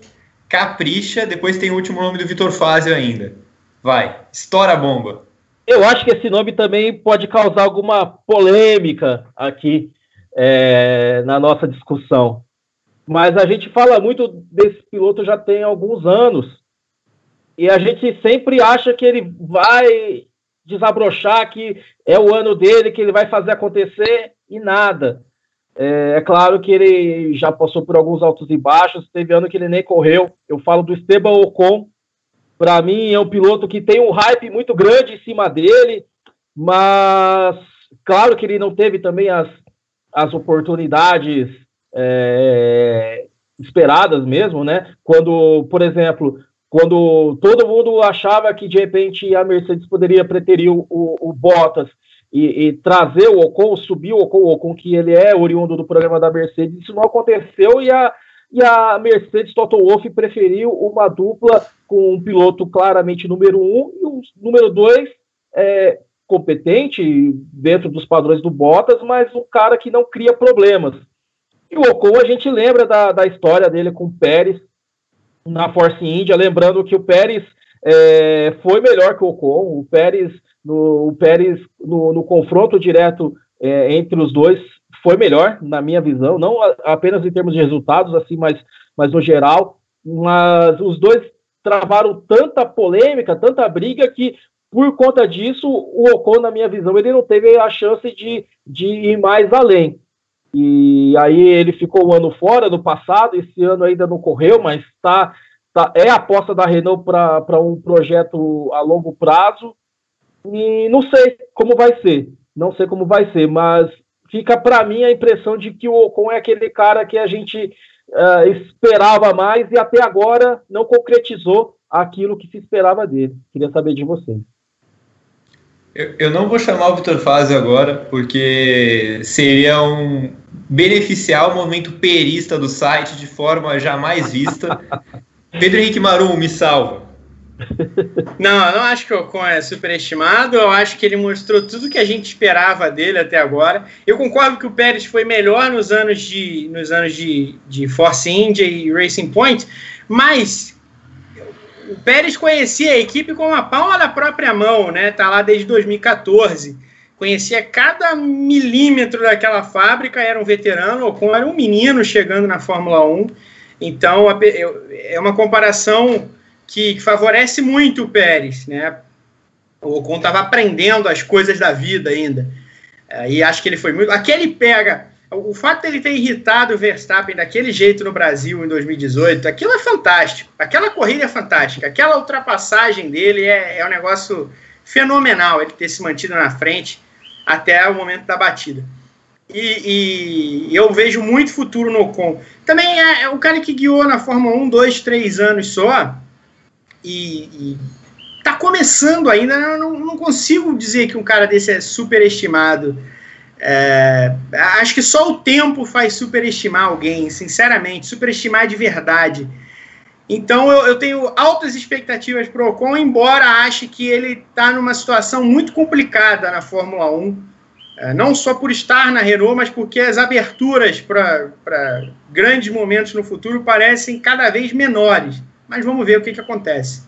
S1: capricha, depois tem o último nome do Vitor Fazio ainda. Vai, estoura a bomba.
S4: Eu acho que esse nome também pode causar alguma polêmica aqui é, na nossa discussão. Mas a gente fala muito desse piloto já tem alguns anos. E a gente sempre acha que ele vai desabrochar, que é o ano dele, que ele vai fazer acontecer e nada. É, é, claro que ele já passou por alguns altos e baixos, teve ano que ele nem correu. Eu falo do Esteban Ocon, para mim, é um piloto que tem um hype muito grande em cima dele, mas claro que ele não teve também as, as oportunidades é, esperadas mesmo, né? Quando, por exemplo, quando todo mundo achava que de repente a Mercedes poderia preterir o, o, o Bottas e, e, trazer o Ocon, subir o Ocon, o Ocon que ele é oriundo do programa da Mercedes, isso não aconteceu e a, e a Mercedes Toto Wolff preferiu uma dupla com um piloto claramente número um e um número dois é, competente dentro dos padrões do Bottas, mas um cara que não cria problemas. E o Ocon, a gente lembra da, da história dele com o Pérez na Force India, lembrando que o Pérez é, foi melhor que o Ocon, o Pérez no, o Pérez no, no confronto direto é, entre os dois foi melhor, na minha visão, não apenas em termos de resultados, assim, mas, mas no geral. Mas os dois travaram tanta polêmica, tanta briga, que por conta disso, o Ocon, na minha visão, ele não teve a chance de, de ir mais além. E aí ele ficou um ano fora no passado, esse ano ainda não correu, mas tá, tá, é a aposta da Renault para um projeto a longo prazo. E não sei como vai ser, não sei como vai ser, mas fica para mim a impressão de que o Ocon é aquele cara que a gente uh, esperava mais e até agora não concretizou aquilo que se esperava dele. Queria saber de vocês.
S1: Eu, eu não vou chamar o Vitor Fazio agora, porque seria um beneficiar o movimento perista do site de forma jamais vista. <laughs> Pedro Henrique Marum, me salva. <laughs>
S3: Não, eu não acho que o Ocon é superestimado. Eu acho que ele mostrou tudo que a gente esperava dele até agora. Eu concordo que o Pérez foi melhor nos anos de, nos anos de, de Force India e Racing Point, mas o Pérez conhecia a equipe com a palma da própria mão, né? Tá lá desde 2014. Conhecia cada milímetro daquela fábrica, era um veterano, o Ocon era um menino chegando na Fórmula 1. Então é uma comparação que favorece muito o Pérez, né? O Ocon estava aprendendo as coisas da vida ainda. É, e acho que ele foi muito. Aquele pega. O fato dele ter irritado o Verstappen daquele jeito no Brasil em 2018, aquilo é fantástico. Aquela corrida é fantástica. Aquela ultrapassagem dele é, é um negócio fenomenal, ele ter se mantido na frente até o momento da batida. E, e, eu vejo muito futuro no Ocon. Também é, é o cara que guiou na Fórmula 1 dois, três anos só e, está começando ainda. Não, não, consigo dizer que um cara desse é superestimado. É, acho que só o tempo faz superestimar alguém, sinceramente, superestimar de verdade. Então eu, eu tenho altas expectativas para o Ocon, embora ache que ele está numa situação muito complicada na Fórmula 1. É, não só por estar na Renault, mas porque as aberturas para grandes momentos no futuro parecem cada vez menores. Mas vamos ver o que, que acontece.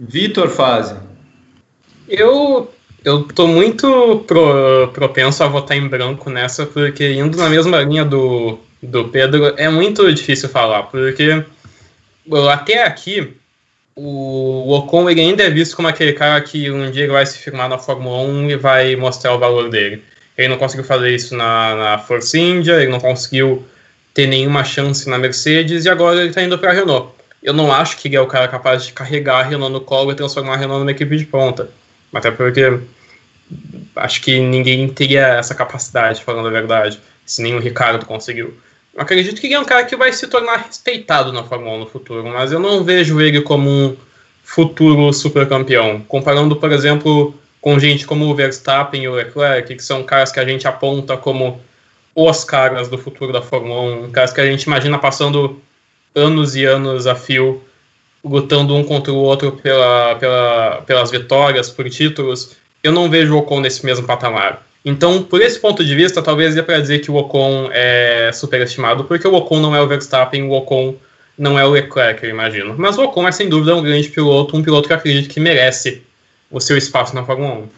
S1: Vitor Fase.
S2: Eu eu tô muito pro, propenso a votar em branco nessa, porque indo na mesma linha do, do Pedro, é muito difícil falar, porque até aqui o Ocon ele ainda é visto como aquele cara que um dia ele vai se firmar na Fórmula 1 e vai mostrar o valor dele. Ele não conseguiu fazer isso na, na Force India, ele não conseguiu ter nenhuma chance na Mercedes e agora ele está indo para a Renault. Eu não acho que ele é o cara capaz de carregar a Renault no colo e transformar a Renault numa equipe de ponta. Até porque acho que ninguém teria essa capacidade, falando a verdade, se nem o Ricardo conseguiu. Eu acredito que ele é um cara que vai se tornar respeitado na Fórmula 1 no futuro, mas eu não vejo ele como um futuro supercampeão. Comparando, por exemplo, com gente como o Verstappen e o Leclerc, que são caras que a gente aponta como os caras do futuro da Fórmula 1, caras que a gente imagina passando anos e anos a fio, lutando um contra o outro pela, pela, pelas vitórias, por títulos, eu não vejo o Ocon nesse mesmo patamar. Então, por esse ponto de vista, talvez dê para dizer que o Ocon é superestimado, porque o Ocon não é o Verstappen, o Ocon não é o Leclerc, eu imagino. Mas o Ocon é sem dúvida um grande piloto, um piloto que acredito que merece o seu espaço na Fórmula 1.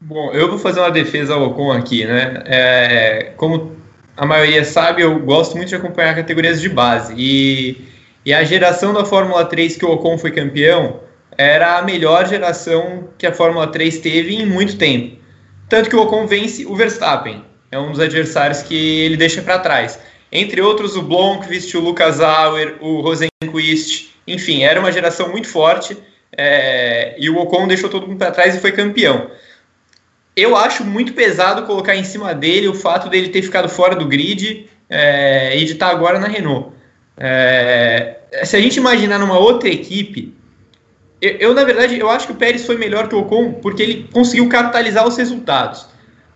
S1: Bom, eu vou fazer uma defesa ao Ocon aqui, né? É, como a maioria sabe, eu gosto muito de acompanhar categorias de base. E, e a geração da Fórmula 3 que o Ocon foi campeão era a melhor geração que a Fórmula 3 teve em muito tempo. Tanto que o Ocon vence o Verstappen. É um dos adversários que ele deixa para trás. Entre outros, o Blomqvist, o Lucas Auer, o Rosenquist. Enfim, era uma geração muito forte. É, e o Ocon deixou todo mundo para trás e foi campeão eu acho muito pesado colocar em cima dele o fato dele ter ficado fora do grid é, e de estar agora na Renault. É, se a gente imaginar numa outra equipe, eu, eu, na verdade eu acho que o Pérez foi melhor que o Ocon porque ele conseguiu capitalizar os resultados.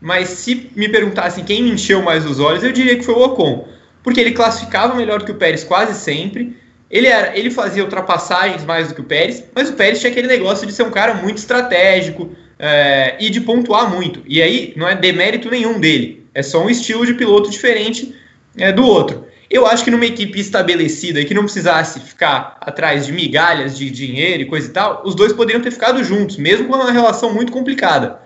S1: Mas se me perguntassem quem me encheu mais os olhos, eu diria que foi o Ocon, porque ele classificava melhor que o Pérez quase sempre. Ele, era, ele fazia ultrapassagens mais do que o Pérez, mas o Pérez tinha aquele negócio de ser um cara muito estratégico, é, e de pontuar muito. E aí não é demérito nenhum dele, é só um estilo de piloto diferente é, do outro. Eu acho que numa equipe estabelecida e que não precisasse ficar atrás de migalhas de dinheiro e coisa e tal, os dois poderiam ter ficado juntos, mesmo com uma relação muito complicada.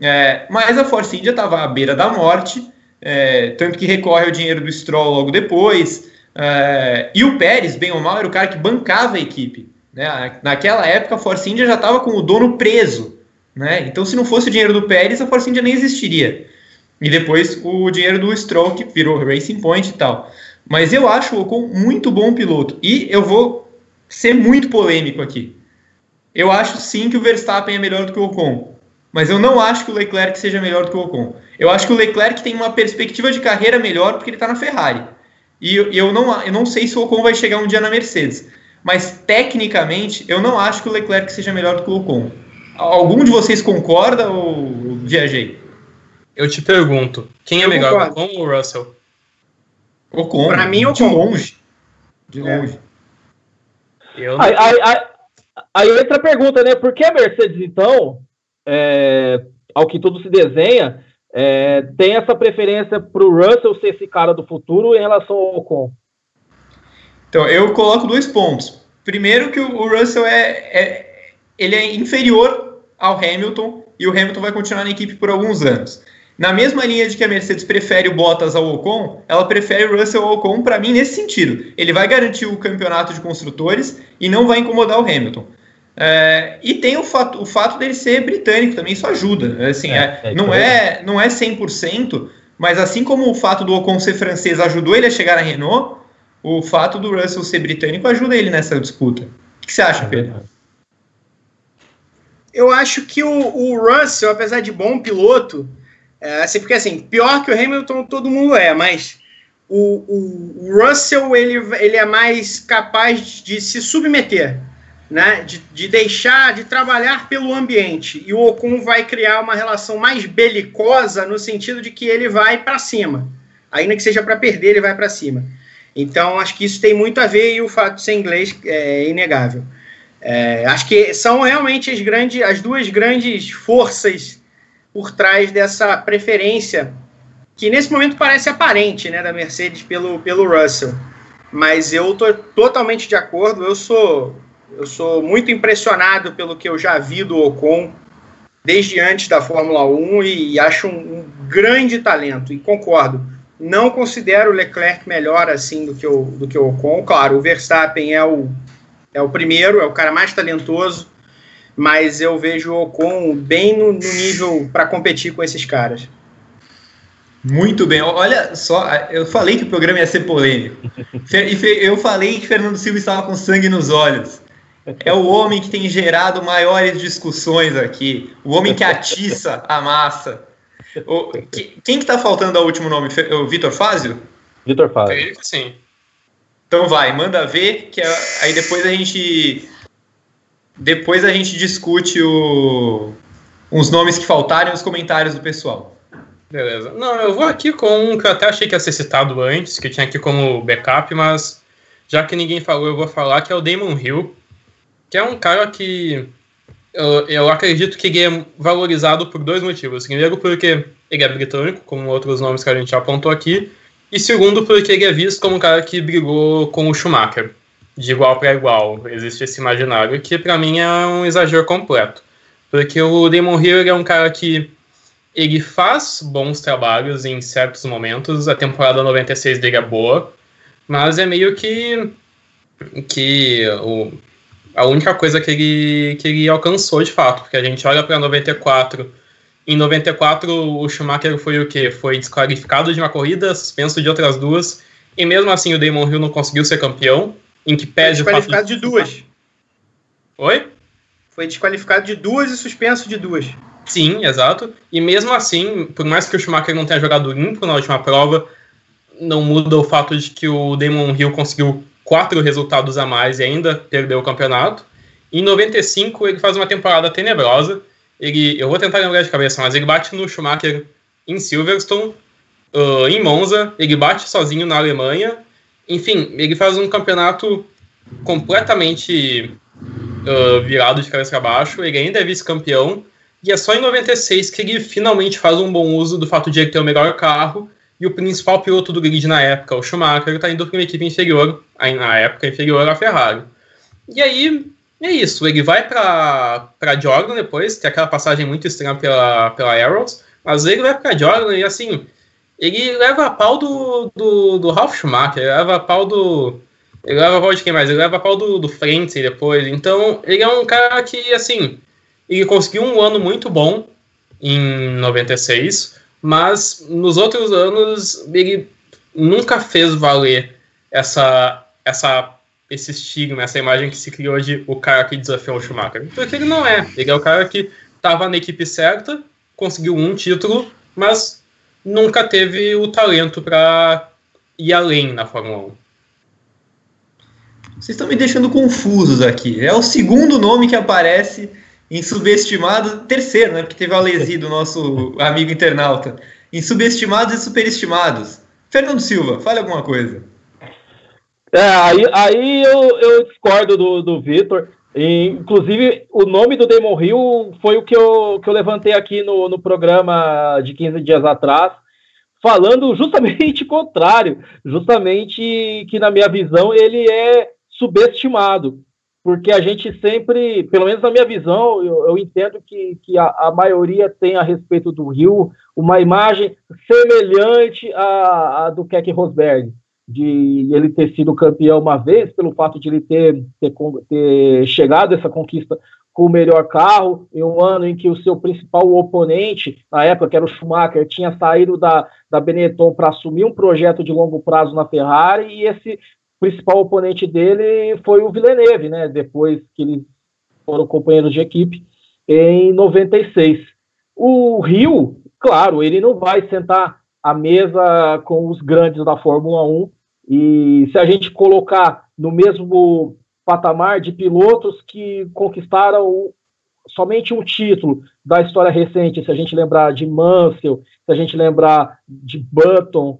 S1: É, mas a Force India estava à beira da morte, é, tanto que recorre ao dinheiro do Stroll logo depois. É, e o Pérez, bem ou mal, era o cara que bancava a equipe. Né? Naquela época, a Force India já estava com o dono preso. Né? Então, se não fosse o dinheiro do Pérez, a Force India nem existiria. E depois o dinheiro do Stroll, que virou Racing Point e tal. Mas eu acho o Ocon muito bom piloto. E eu vou ser muito polêmico aqui. Eu acho sim que o Verstappen é melhor do que o Ocon. Mas eu não acho que o Leclerc seja melhor do que o Ocon. Eu acho que o Leclerc tem uma perspectiva de carreira melhor porque ele está na Ferrari. E eu, não, eu não sei se o Ocon vai chegar um dia na Mercedes. Mas tecnicamente, eu não acho que o Leclerc seja melhor do que o Ocon. Algum de vocês concorda ou viajei?
S2: Eu te pergunto, quem é
S3: Eu
S2: melhor,
S3: concordo.
S2: Ocon ou Russell?
S1: Ocon.
S3: Pra mim,
S1: De
S3: Ocon.
S1: longe. De
S3: É.
S1: longe.
S2: Eu
S4: Aí, aí- aí- aí entra a pergunta, né? Por que a Mercedes, então, é, ao que tudo se desenha, é, tem essa preferência para o Russell ser esse cara do futuro em relação ao Ocon?
S1: Então, eu coloco dois pontos. Primeiro que o o Russell é, é- ele é inferior ao Hamilton e o Hamilton vai continuar na equipe por alguns anos. Na mesma linha de que a Mercedes prefere o Bottas ao Ocon, ela prefere o Russell ao Ocon para mim nesse sentido. Ele vai garantir o campeonato de construtores e não vai incomodar o Hamilton. É, e tem o fato, o fato dele ser britânico também, isso ajuda. Assim,
S4: É,
S1: é-
S4: é
S1: não, é, não é 100%, mas assim como o fato do Ocon ser francês ajudou ele a chegar na Renault, o fato do Russell ser britânico ajuda ele nessa disputa. O que você acha, Pedro?
S3: Eu acho que o, o Russell, apesar de bom piloto, é, assim, porque assim, pior que o Hamilton todo mundo é, mas o, o, o Russell ele, ele é mais capaz de se submeter, né? De, de deixar, de trabalhar pelo ambiente. E o Ocon vai criar uma relação mais belicosa no sentido de que ele vai para cima. Ainda que seja para perder, ele vai para cima. Então, acho que isso tem muito a ver e o fato de ser inglês é inegável. É, acho que são realmente as, grandes, as duas grandes forças por trás dessa preferência, que nesse momento parece aparente, né, da Mercedes pelo, pelo Russell. Mas eu estou totalmente de acordo, eu sou, eu sou muito impressionado pelo que eu já vi do Ocon desde antes da Fórmula 1 e, e acho um, um grande talento, e concordo. Não considero o Leclerc melhor assim do que o, do que o Ocon. Claro, o Verstappen é o, é o primeiro, é o cara mais talentoso, mas eu vejo o Ocon bem no, no nível para competir com esses caras.
S1: Muito bem, olha só, eu falei que o programa ia ser polêmico. Eu falei que Fernando Silva estava com sangue nos olhos. É o homem que tem gerado maiores discussões aqui. O homem que atiça a massa. O- que- quem que tá faltando ao último nome? O Vitor Fázio?
S4: Vitor
S2: que sim.
S1: Então vai, manda ver, que é- aí depois a gente. Depois a gente discute o, os nomes que faltaram e os comentários do pessoal.
S2: Beleza. Não, eu vou aqui com um que eu até achei que ia ser citado antes, que tinha aqui como backup, mas já que ninguém falou, eu vou falar que é o Damon Hill, que é um cara que eu, eu acredito que ele é valorizado por dois motivos. Primeiro, porque ele é britânico, como outros nomes que a gente já apontou aqui, e segundo, porque ele é visto como um cara que brigou com o Schumacher, de igual para igual. Existe esse imaginário, que para mim é um exagero completo. Porque o Damon Hill é um cara que ele faz bons trabalhos em certos momentos. A temporada 96 dele é boa, mas é meio que que o, a única coisa que ele, que ele alcançou de fato, porque a gente olha para 94. Em 94, o Schumacher foi o quê? Foi desqualificado de uma corrida, suspenso de outras duas, e mesmo assim o Damon Hill não conseguiu ser campeão, em que
S3: Foi
S2: pede o fato
S3: desqualificado de duas.
S2: Oi?
S3: Foi desqualificado de duas e suspenso de duas.
S2: Sim, exato. E mesmo assim, por mais que o Schumacher não tenha jogado limpo na última prova, não muda o fato de que o Damon Hill conseguiu quatro resultados a mais e ainda perdeu o campeonato. Em 95, ele faz uma temporada tenebrosa. Ele, eu vou tentar lembrar de cabeça, mas ele bate no Schumacher em Silverstone, uh, em Monza, ele bate sozinho na Alemanha. Enfim, ele faz um campeonato completamente uh, virado de cabeça para baixo. Ele ainda é vice-campeão. E é só em 96 que ele finalmente faz um bom uso do fato de ele ter o melhor carro e o principal piloto do grid na época, o Schumacher, está indo para uma equipe inferior, na época inferior à Ferrari. E aí é isso, ele vai para Jordan depois, tem aquela passagem muito estranha pela, pela Arrows, mas ele vai para Jordan e assim, ele leva a pau do, do, do Ralf Schumacher, ele leva a pau do. Ele leva a pau de quem mais? Ele leva a pau do, do Frentzen depois. Então, ele é um cara que, assim, ele conseguiu um ano muito bom em 96, mas nos outros anos ele nunca fez valer essa, essa, esse estigma, essa imagem que se criou de o cara que desafiou o Schumacher. Porque ele não é. Ele é o cara que estava na equipe certa, conseguiu um título, mas nunca teve o talento para ir além na Fórmula 1.
S1: Vocês estão me deixando confusos aqui. É o segundo nome que aparece em subestimado, terceiro, né? Porque teve o Alesi do nosso amigo internauta. Em subestimados e superestimados. Fernando Silva, fale alguma coisa.
S4: É, aí, aí eu, eu discordo do, do Vitor. Inclusive, o nome do Demon Hill foi o que eu, que eu levantei aqui no, no programa de 15 dias atrás, falando justamente o contrário, justamente que, na minha visão, ele é subestimado porque a gente sempre, pelo menos na minha visão, eu, eu entendo que, que a, a, maioria tem a respeito do Rio uma imagem semelhante à, à do Keck Rosberg, de ele ter sido campeão uma vez, pelo fato de ele ter, ter, ter chegado a essa conquista com o melhor carro, em um ano em que o seu principal oponente, na época, que era o Schumacher, tinha saído da, da Benetton para assumir um projeto de longo prazo na Ferrari, e esse principal oponente dele foi o Villeneuve, né? Depois que eles foram companheiros de equipe em 96. O Rio, claro, ele não vai sentar à mesa com os grandes da Fórmula 1 e se a gente colocar no mesmo patamar de pilotos que conquistaram somente um título da história recente, se a gente lembrar de Mansell, se a gente lembrar de Button,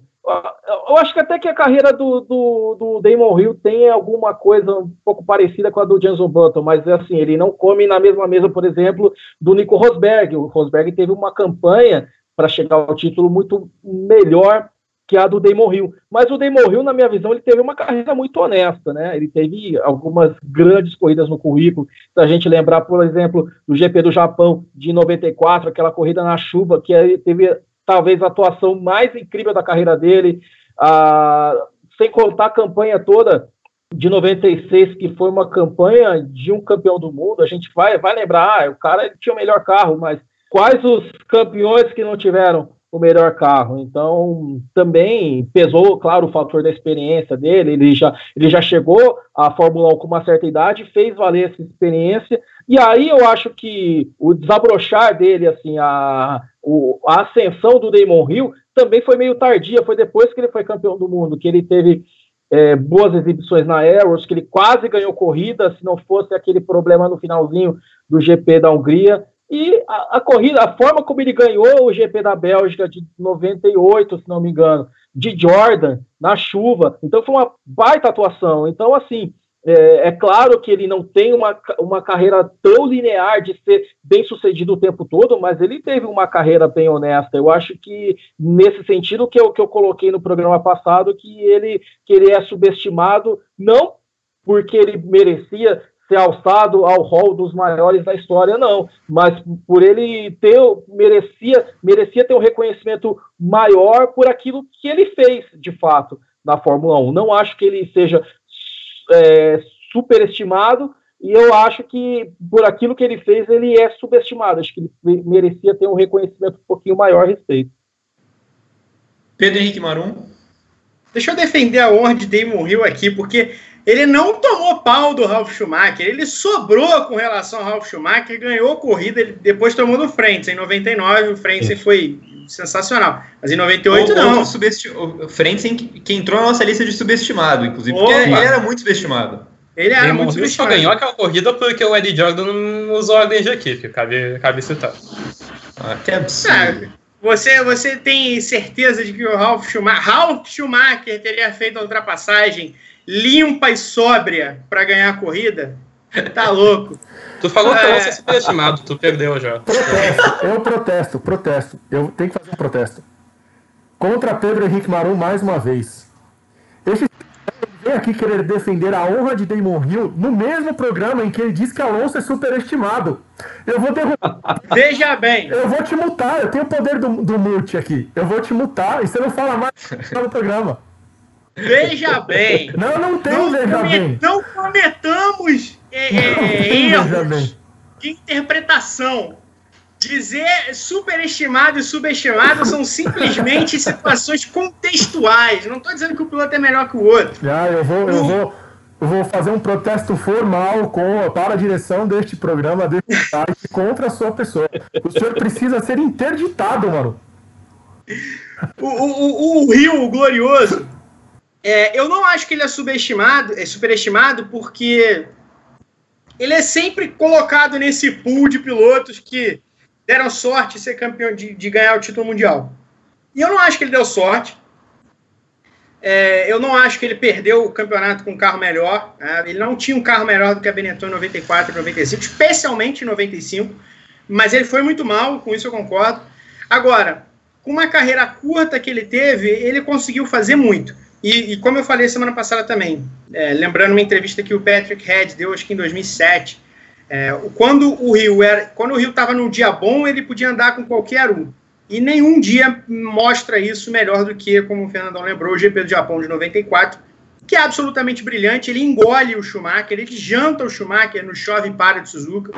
S4: eu acho que até que a carreira do, do, do Damon Hill tem alguma coisa um pouco parecida com a do Jenson Button, mas assim, ele não come na mesma mesa, por exemplo, do Nico Rosberg. O Rosberg teve uma campanha para chegar ao título muito melhor que a do Damon Hill. Mas o Damon Hill, na minha visão, ele teve uma carreira muito honesta, né? Ele teve algumas grandes corridas no currículo. Se a gente lembrar, por exemplo, do GP do Japão de 94, aquela corrida na chuva, que teve talvez a atuação mais incrível da carreira dele, ah, sem contar a campanha toda de 96, que foi uma campanha de um campeão do mundo. A gente vai, vai lembrar, ah, o cara tinha o melhor carro, mas quais os campeões que não tiveram o melhor carro? Então, também pesou, claro, o fator da experiência dele. Ele já, ele já chegou à Fórmula 1 com uma certa idade, fez valer essa experiência. E aí eu acho que o desabrochar dele, assim, a, o, a ascensão do Damon Hill também foi meio tardia, foi depois que ele foi campeão do mundo, que ele teve é, boas exibições na Arrows, que ele quase ganhou corrida, se não fosse aquele problema no finalzinho do GP da Hungria. E a, a, corrida, a forma como ele ganhou o GP da Bélgica de 98, se não me engano, de Jordan, na chuva. Então foi uma baita atuação. Então, assim, é, é, claro que ele não tem uma, uma carreira tão linear de ser bem sucedido o tempo todo, mas ele teve uma carreira bem honesta. Eu acho que, nesse sentido que eu, que eu coloquei no programa passado, que ele, que ele é subestimado, não porque ele merecia ser alçado ao rol dos maiores da história, não, mas por ele ter, merecia, merecia ter um reconhecimento maior por aquilo que ele fez, de fato, na Fórmula 1. Não acho que ele seja é, superestimado e eu acho que por aquilo que ele fez ele é subestimado. Acho que ele merecia ter um reconhecimento um pouquinho maior a respeito.
S1: Pedro Henrique Marum.
S3: Deixa eu defender a honra de Damon Hill aqui, porque ele não tomou pau do Ralf Schumacher, ele sobrou com relação ao Ralf Schumacher, ganhou a corrida, ele depois tomou do Frentzen. Em 99, o Frentzen foi sensacional. Mas em 98 ou, não.
S1: O Frentzen que entrou na nossa lista de subestimado, inclusive, porque ele era muito subestimado.
S2: Ele era muito subestimado. só ganhou aquela corrida porque o Eddie Jordan não usou a ordem de equipe, cabe, cabe citar.
S3: Ah, que absurdo. você, você tem certeza de que o Ralf Schumacher, Ralf Schumacher teria feito a ultrapassagem limpa e sóbria para ganhar a corrida? Tá louco. <laughs>
S2: Tu falou que eu é superestimado, tu perdeu já.
S5: Protesto, eu protesto, protesto. Eu tenho que fazer um protesto. Contra Pedro Henrique Marum mais uma vez. Esse vem aqui querer defender a honra de Damon Hill no mesmo programa em que ele diz que Alonso é superestimado. Eu vou derrubar.
S3: Veja bem.
S5: Eu vou te multar, eu tenho o poder do, do mute aqui. Eu vou te multar e você não fala mais no programa.
S3: Veja bem.
S5: Não, não tem não veja bem.
S3: Não cometamos é, é, erros de interpretação. Dizer superestimado e subestimado são simplesmente <laughs> situações contextuais. Não estou dizendo que o piloto é melhor que o outro.
S5: Ah, eu vou, eu vou, eu vou fazer um protesto formal com, para a direção deste programa, deste <laughs> site, contra a sua pessoa. O senhor precisa ser interditado, mano.
S3: O, o, o Rio o Glorioso, é, eu não acho que ele é subestimado, é superestimado, porque ele é sempre colocado nesse pool de pilotos que deram sorte de ser campeão, de, de ganhar o título mundial. E eu não acho que ele deu sorte. É, eu não acho que ele perdeu o campeonato com um carro melhor. Né? Ele não tinha um carro melhor do que a Benetton em 94 e 95, especialmente em 95. Mas ele foi muito mal, com isso eu concordo. Agora, com uma carreira curta que ele teve, ele conseguiu fazer muito. E, e como eu falei semana passada também, é, lembrando uma entrevista que o Patrick Head deu, acho que em 2007, é, quando o Rio era, quando o Rio estava num dia bom, ele podia andar com qualquer um. E nenhum dia mostra isso melhor do que, como o Fernandão lembrou, o GP do Japão de 94, que é absolutamente brilhante. Ele engole o Schumacher, ele janta o Schumacher no chove para de Suzuka,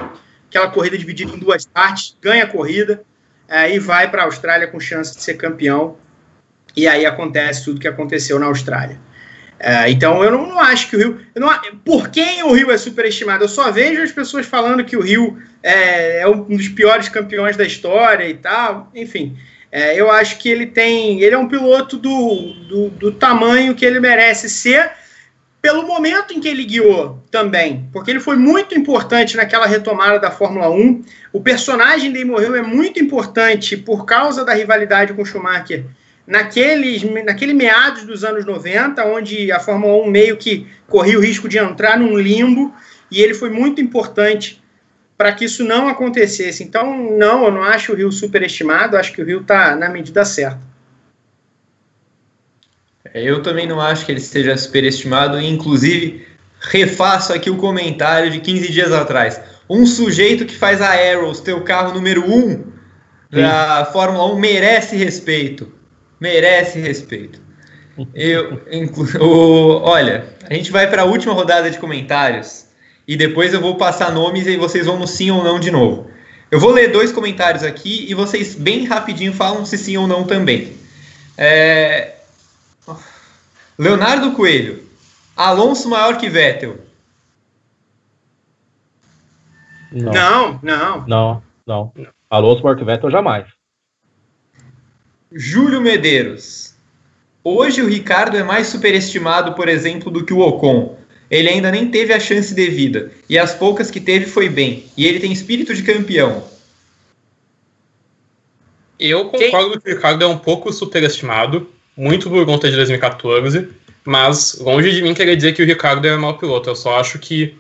S3: aquela corrida dividida em duas partes, ganha a corrida é, e vai para a Austrália com chance de ser campeão e aí acontece tudo que aconteceu na Austrália. É, então eu não, não, acho que o Rio. Não, por quem o Rio é superestimado? Eu só vejo as pessoas falando que o Rio é, é um dos piores campeões da história e tal. Enfim, é, eu acho que ele tem. Ele é um piloto do, do, do, tamanho que ele merece ser, pelo momento em que ele guiou também. Porque ele foi muito importante naquela retomada da Fórmula 1. O personagem de Hill é muito importante por causa da rivalidade com o Schumacher naqueles, naquele meados dos anos 90, onde a Fórmula 1 meio que corria o risco de entrar num limbo, e ele foi muito importante para que isso não acontecesse. Então, não, eu não acho o Rio superestimado, acho que o Rio está na medida certa.
S1: É, eu também não acho que ele esteja superestimado, e inclusive refaço aqui o comentário de 15 dias atrás. Um sujeito que faz a Arrows ter o carro número 1 um da Fórmula 1 merece respeito merece respeito. Eu, o, olha, a gente vai para a última rodada de comentários e depois eu vou passar nomes e vocês vão no sim ou não de novo. Eu vou ler dois comentários aqui e vocês bem rapidinho falam se sim ou não também. É... Leonardo Coelho, Alonso maior que Vettel.
S3: Não, não, não.
S4: Não, não. Alonso maior que Vettel jamais.
S1: Júlio Medeiros. Hoje o Ricardo é mais superestimado, por exemplo, do que o Ocon. Ele ainda nem teve a chance devida, e as poucas que teve foi bem. E ele tem espírito de campeão.
S2: Eu concordo Quem? que o Ricardo é um pouco superestimado, muito por conta de 2014, mas longe de mim querer dizer que o Ricardo é mau piloto. Eu só acho que,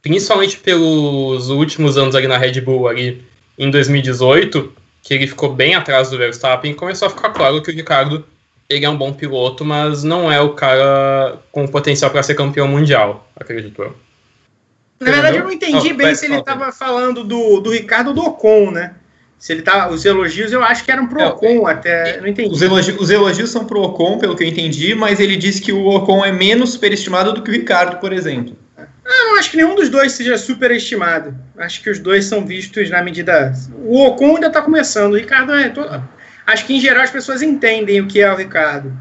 S2: principalmente pelos últimos anos ali na Red Bull, ali em 2018, que ele ficou bem atrás do Verstappen, começou a ficar claro que o Ricardo ele é um bom piloto, mas não é o cara com potencial para ser campeão mundial, acredito eu.
S3: Na verdade, eu não entendi oh, bem se ele estava falando do, do Ricardo do Ocon, né? Se ele tá, os elogios eu acho que eram pro é, Ocon até, não entendi.
S1: Os elogios, os elogios são pro Ocon, pelo que eu entendi, mas ele disse que o Ocon é menos superestimado do que o Ricardo, por exemplo.
S3: Ah, não acho que nenhum dos dois seja superestimado. Acho que os dois são vistos na medida. O Ocon ainda está começando. O Ricardo é. Todo... Acho que em geral as pessoas entendem o que é o Ricardo.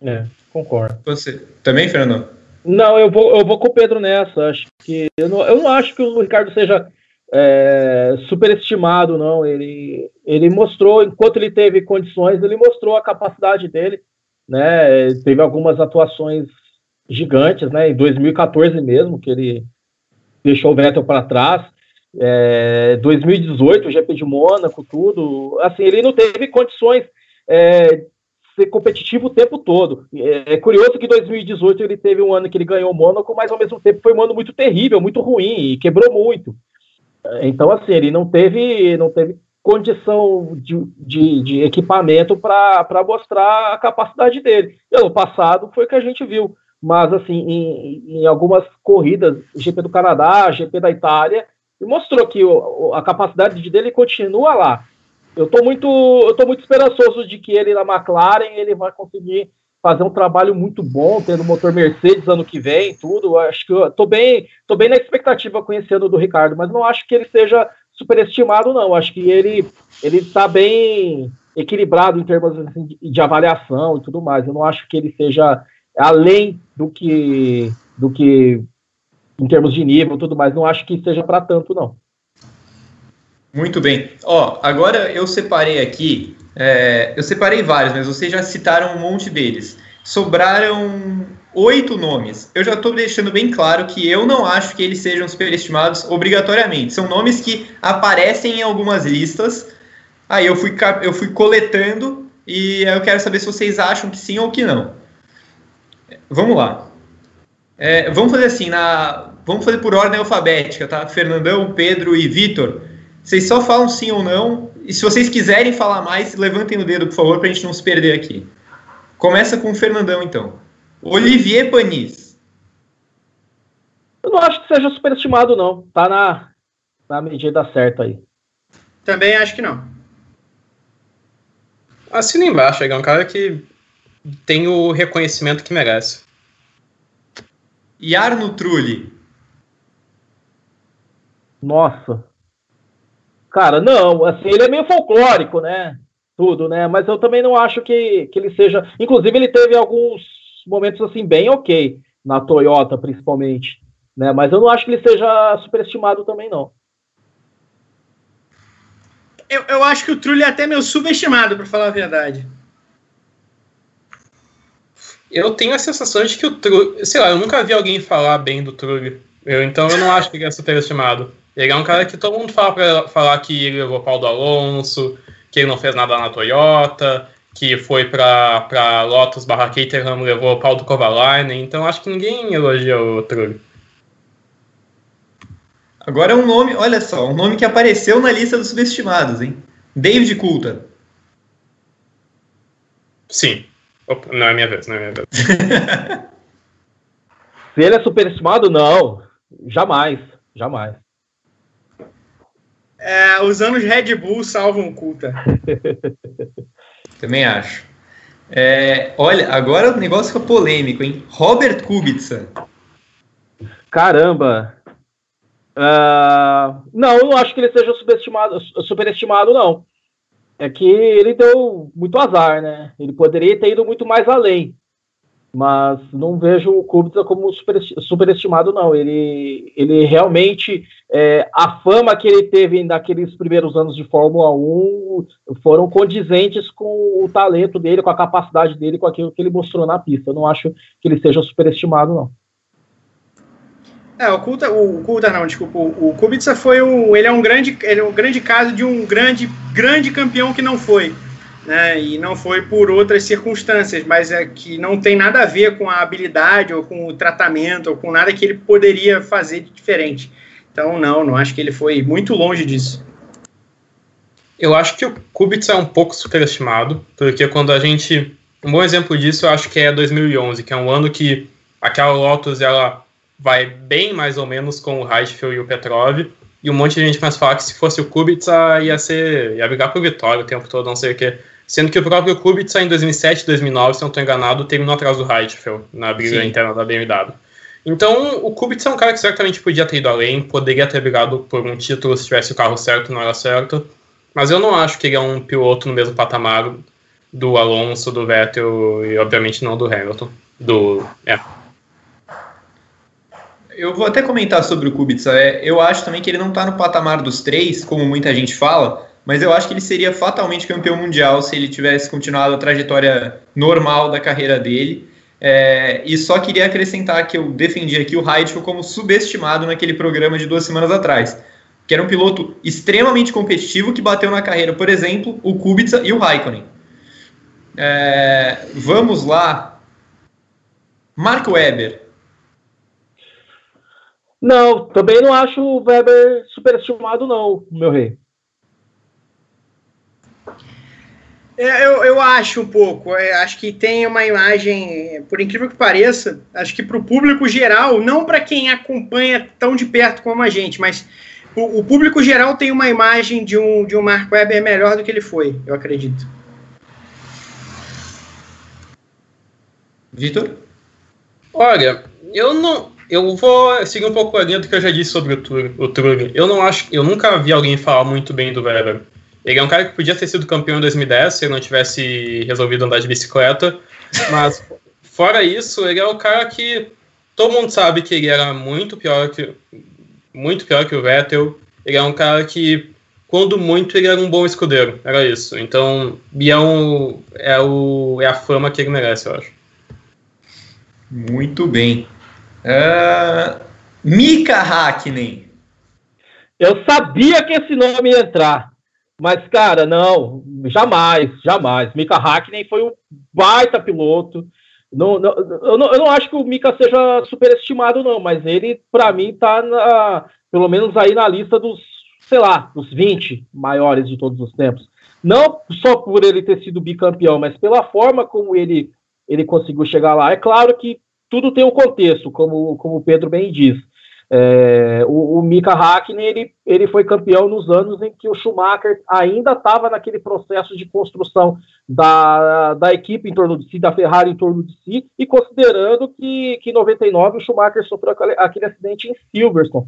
S4: É, concordo.
S1: Você também, Fernando?
S4: Não, eu vou, eu vou com o Pedro nessa. Acho que eu não, eu não acho que o Ricardo seja é, superestimado, não. Ele, ele mostrou, enquanto ele teve condições, ele mostrou a capacidade dele. Né? Teve algumas atuações gigantes, né? Em 2014 mesmo, que ele deixou o Vettel para trás. É, 2018, o GP de Mônaco, tudo. Assim, ele não teve condições é, ser competitivo o tempo todo. É, é, curioso que 2018 ele teve um ano que ele ganhou o Mônaco, mas ao mesmo tempo foi um ano muito terrível, muito ruim e quebrou muito. Então, assim, ele não teve, não teve condição de, de, de equipamento para mostrar a capacidade dele. E ano passado foi o que a gente viu mas assim, em, em, algumas corridas, GP do Canadá, GP da Itália, mostrou que o, a capacidade dele continua lá. Eu estou muito, eu tô muito esperançoso de que ele na McLaren ele vai conseguir fazer um trabalho muito bom, tendo motor Mercedes ano que vem, tudo. Acho que tô bem, tô bem na expectativa conhecendo do Ricardo, mas não acho que ele seja superestimado, não. Acho que ele ele está bem equilibrado em termos assim, de avaliação e tudo mais. Eu não acho que ele seja além do que do que em termos de nível e tudo mais, não acho que seja para tanto, não.
S1: Muito bem. Ó, agora eu separei aqui, é, eu separei vários, mas vocês já citaram um monte deles. sobraram oito nomes. Eu já estou deixando bem claro que eu não acho que eles sejam superestimados obrigatoriamente. São nomes que aparecem em algumas listas. Aí eu fui, eu fui coletando e eu quero saber se vocês acham que sim ou que não. Vamos lá. É, vamos fazer assim, na, vamos fazer por ordem alfabética, tá? Fernandão, Pedro e Vitor. Vocês só falam sim ou não. E se vocês quiserem falar mais, levantem o dedo, por favor, para a gente não se perder aqui. Começa com o Fernandão, então. Olivier Panis.
S4: Eu não acho que seja superestimado, não. Tá na, na medida certa aí.
S3: Também acho que não.
S2: Assina embaixo, é um cara que tem o reconhecimento que merece.
S1: Yarno Trulli.
S4: Nossa. Cara, não, assim, ele é meio folclórico, né? Tudo, né? Mas eu também não acho que, que ele seja. Inclusive, ele teve alguns momentos assim bem ok na Toyota, principalmente. Né? Mas eu não acho que ele seja superestimado também, não.
S3: Eu, eu acho que o Trulli é até meio subestimado, para falar a verdade.
S2: Eu tenho a sensação de que o Trulli. Sei lá, eu nunca vi alguém falar bem do Trulli. Eu, então eu não acho que ele é superestimado. Ele é um cara que todo mundo fala para falar que ele levou pau do Alonso, que ele não fez nada na Toyota, que foi para Lotus barra Caterham, levou o pau do Kovalainen, então acho que ninguém elogia o Trulli.
S1: Agora é um nome, olha só, um nome que apareceu na lista dos subestimados, hein? David Coulter.
S2: Sim. Opa, não é minha vez, não é minha vez. <laughs>
S4: Se ele é superestimado, não. Jamais, jamais.
S3: É, os anos Red Bull salvam o Coulter. <laughs>
S1: Também acho. É, olha, agora o negócio fica polêmico, hein? Robert Kubica.
S4: Caramba. Uh, não, eu não acho que ele seja subestimado, superestimado, não. É que ele deu muito azar, né? Ele poderia ter ido muito mais além mas não vejo o Kubica como superestimado, não. Ele, ele realmente, é, a fama que ele teve naqueles primeiros anos de Fórmula 1 foram condizentes com o talento dele, com a capacidade dele, com aquilo que ele mostrou na pista. Eu não acho que ele seja superestimado, não.
S3: É, o Kuta, o Kuta não, desculpa, o Kubica foi um, ele é um grande, ele é um grande caso de um grande, grande campeão que não foi né, e não foi por outras circunstâncias, mas é que não tem nada a ver com a habilidade ou com o tratamento ou com nada que ele poderia fazer de diferente. Então, não, não acho que ele foi muito longe disso.
S2: Eu acho que o Kubica é um pouco superestimado, porque quando a gente. Um bom exemplo disso eu acho que é 2011, que é um ano que aquela Lotus ela vai bem mais ou menos com o Reichfeld e o Petrov, e um monte de gente começa a falar que se fosse o Kubica ia ser. ia brigar por vitória o tempo todo, não sei o que. Sendo que o próprio Kubica em 2007, 2009, se não estou enganado, terminou atrás do Heidfeld na briga Sim. interna da BMW. Então, o Kubica é um cara que certamente podia ter ido além, poderia ter brigado por um título se tivesse o carro certo na hora certa, mas eu não acho que ele é um piloto no mesmo patamar do Alonso, do Vettel e, obviamente, não do Hamilton. Do. É.
S1: Eu vou até comentar sobre o Kubica. É, eu acho também que ele não está no patamar dos três, como muita gente fala, mas eu acho que ele seria fatalmente campeão mundial se ele tivesse continuado a trajetória normal da carreira dele. É, e só queria acrescentar que eu defendi aqui o Heidfeld como subestimado naquele programa de duas semanas atrás, que era um piloto extremamente competitivo que bateu na carreira, por exemplo, o Kubica e o Raikkonen. É, vamos lá. Mark Webber.
S4: Não, também não acho o Weber superestimado, não, meu rei.
S3: É, eu, eu acho um pouco. Eu é, acho que tem uma imagem, por incrível que pareça, acho que para o público geral, não para quem acompanha tão de perto como a gente, mas o, o, público geral tem uma imagem de um, de um Mark Webber melhor do que ele foi, eu acredito.
S1: Vitor?
S2: Olha, eu não. Eu vou seguir um pouco a linha do que eu já disse sobre o Trulli. Eu não acho. Eu nunca vi alguém falar muito bem do Weber. Ele é um cara que podia ter sido campeão em 2010 se ele não tivesse resolvido andar de bicicleta. Mas, fora isso, ele é o cara que todo mundo sabe que ele era muito pior que, muito pior que o Vettel. Ele é um cara que, quando muito, ele era um bom escudeiro. Era isso. Então, Bião é, o, é a fama que ele merece, eu acho.
S1: Muito bem. Uh, Mika Hakkinen.
S4: Eu sabia que esse nome ia entrar. Mas, cara, não, jamais, jamais. Mika Hakkinen foi um baita piloto. Não, não, eu, não, eu não acho que o Mika seja superestimado, não, mas ele, para mim, tá na, pelo menos aí na lista dos, sei lá, dos 20 maiores de todos os tempos. Não só por ele ter sido bicampeão, mas pela forma como ele, ele conseguiu chegar lá. É claro que tudo tem um contexto, como, como o Pedro bem diz. É, o, o Mika Hakkinen ele, ele foi campeão nos anos em que o Schumacher ainda estava naquele processo de construção da, da equipe em torno de si, da Ferrari em torno de si, e considerando que, que em 99 o Schumacher sofreu aquele, acidente em Silverstone,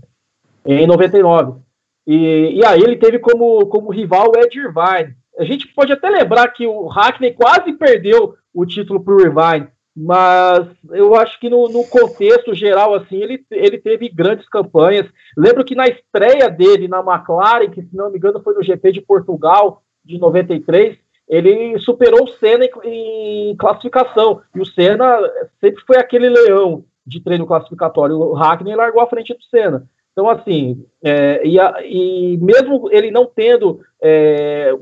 S4: em 99. E, e aí ele teve como, como rival o Ed Irvine. A gente pode até lembrar que o Hackney quase perdeu o título para o Irvine, mas eu acho que no, no, contexto geral, assim, ele, ele teve grandes campanhas. Lembro que na estreia dele na McLaren, que se não me engano foi no GP de Portugal de 93, ele superou o Senna em, em classificação. E o Senna sempre foi aquele leão de treino classificatório. O Hackney largou à frente do Senna. Então, assim, é, e, a, e, mesmo ele não tendo é,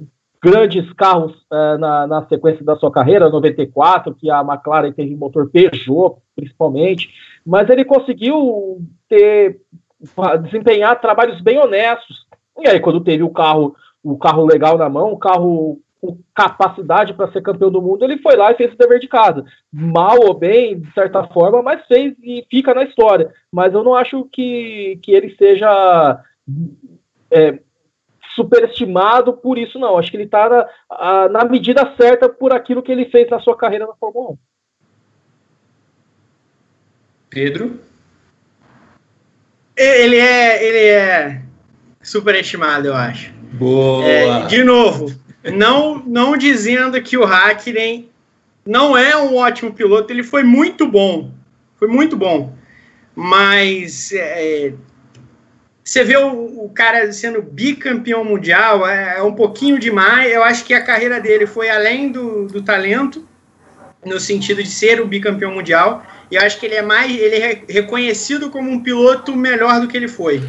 S4: grandes carros uh, na, na, sequência da sua carreira, 94, que a McLaren teve motor Peugeot, principalmente, mas ele conseguiu ter, desempenhar trabalhos bem honestos. E aí, quando teve o carro, o carro legal na mão, o carro com capacidade para ser campeão do mundo, ele foi lá e fez o dever de casa. Mal ou bem, de certa forma, mas fez e fica na história. Mas eu não acho que, que ele seja. É, superestimado por isso, não. Acho que ele está na, na, medida certa por aquilo que ele fez na sua carreira na Fórmula 1.
S1: Pedro?
S3: Ele é, ele é superestimado, eu acho.
S1: Boa!
S3: É, de novo, não, não dizendo que o Hakkinen não é um ótimo piloto, ele foi muito bom. Foi muito bom. Mas é, você vê o, o, cara sendo bicampeão mundial, é, é, um pouquinho demais. Eu acho que a carreira dele foi além do, do talento, no sentido de ser o bicampeão mundial. E eu acho que ele é mais. Ele é reconhecido como um piloto melhor do que ele foi.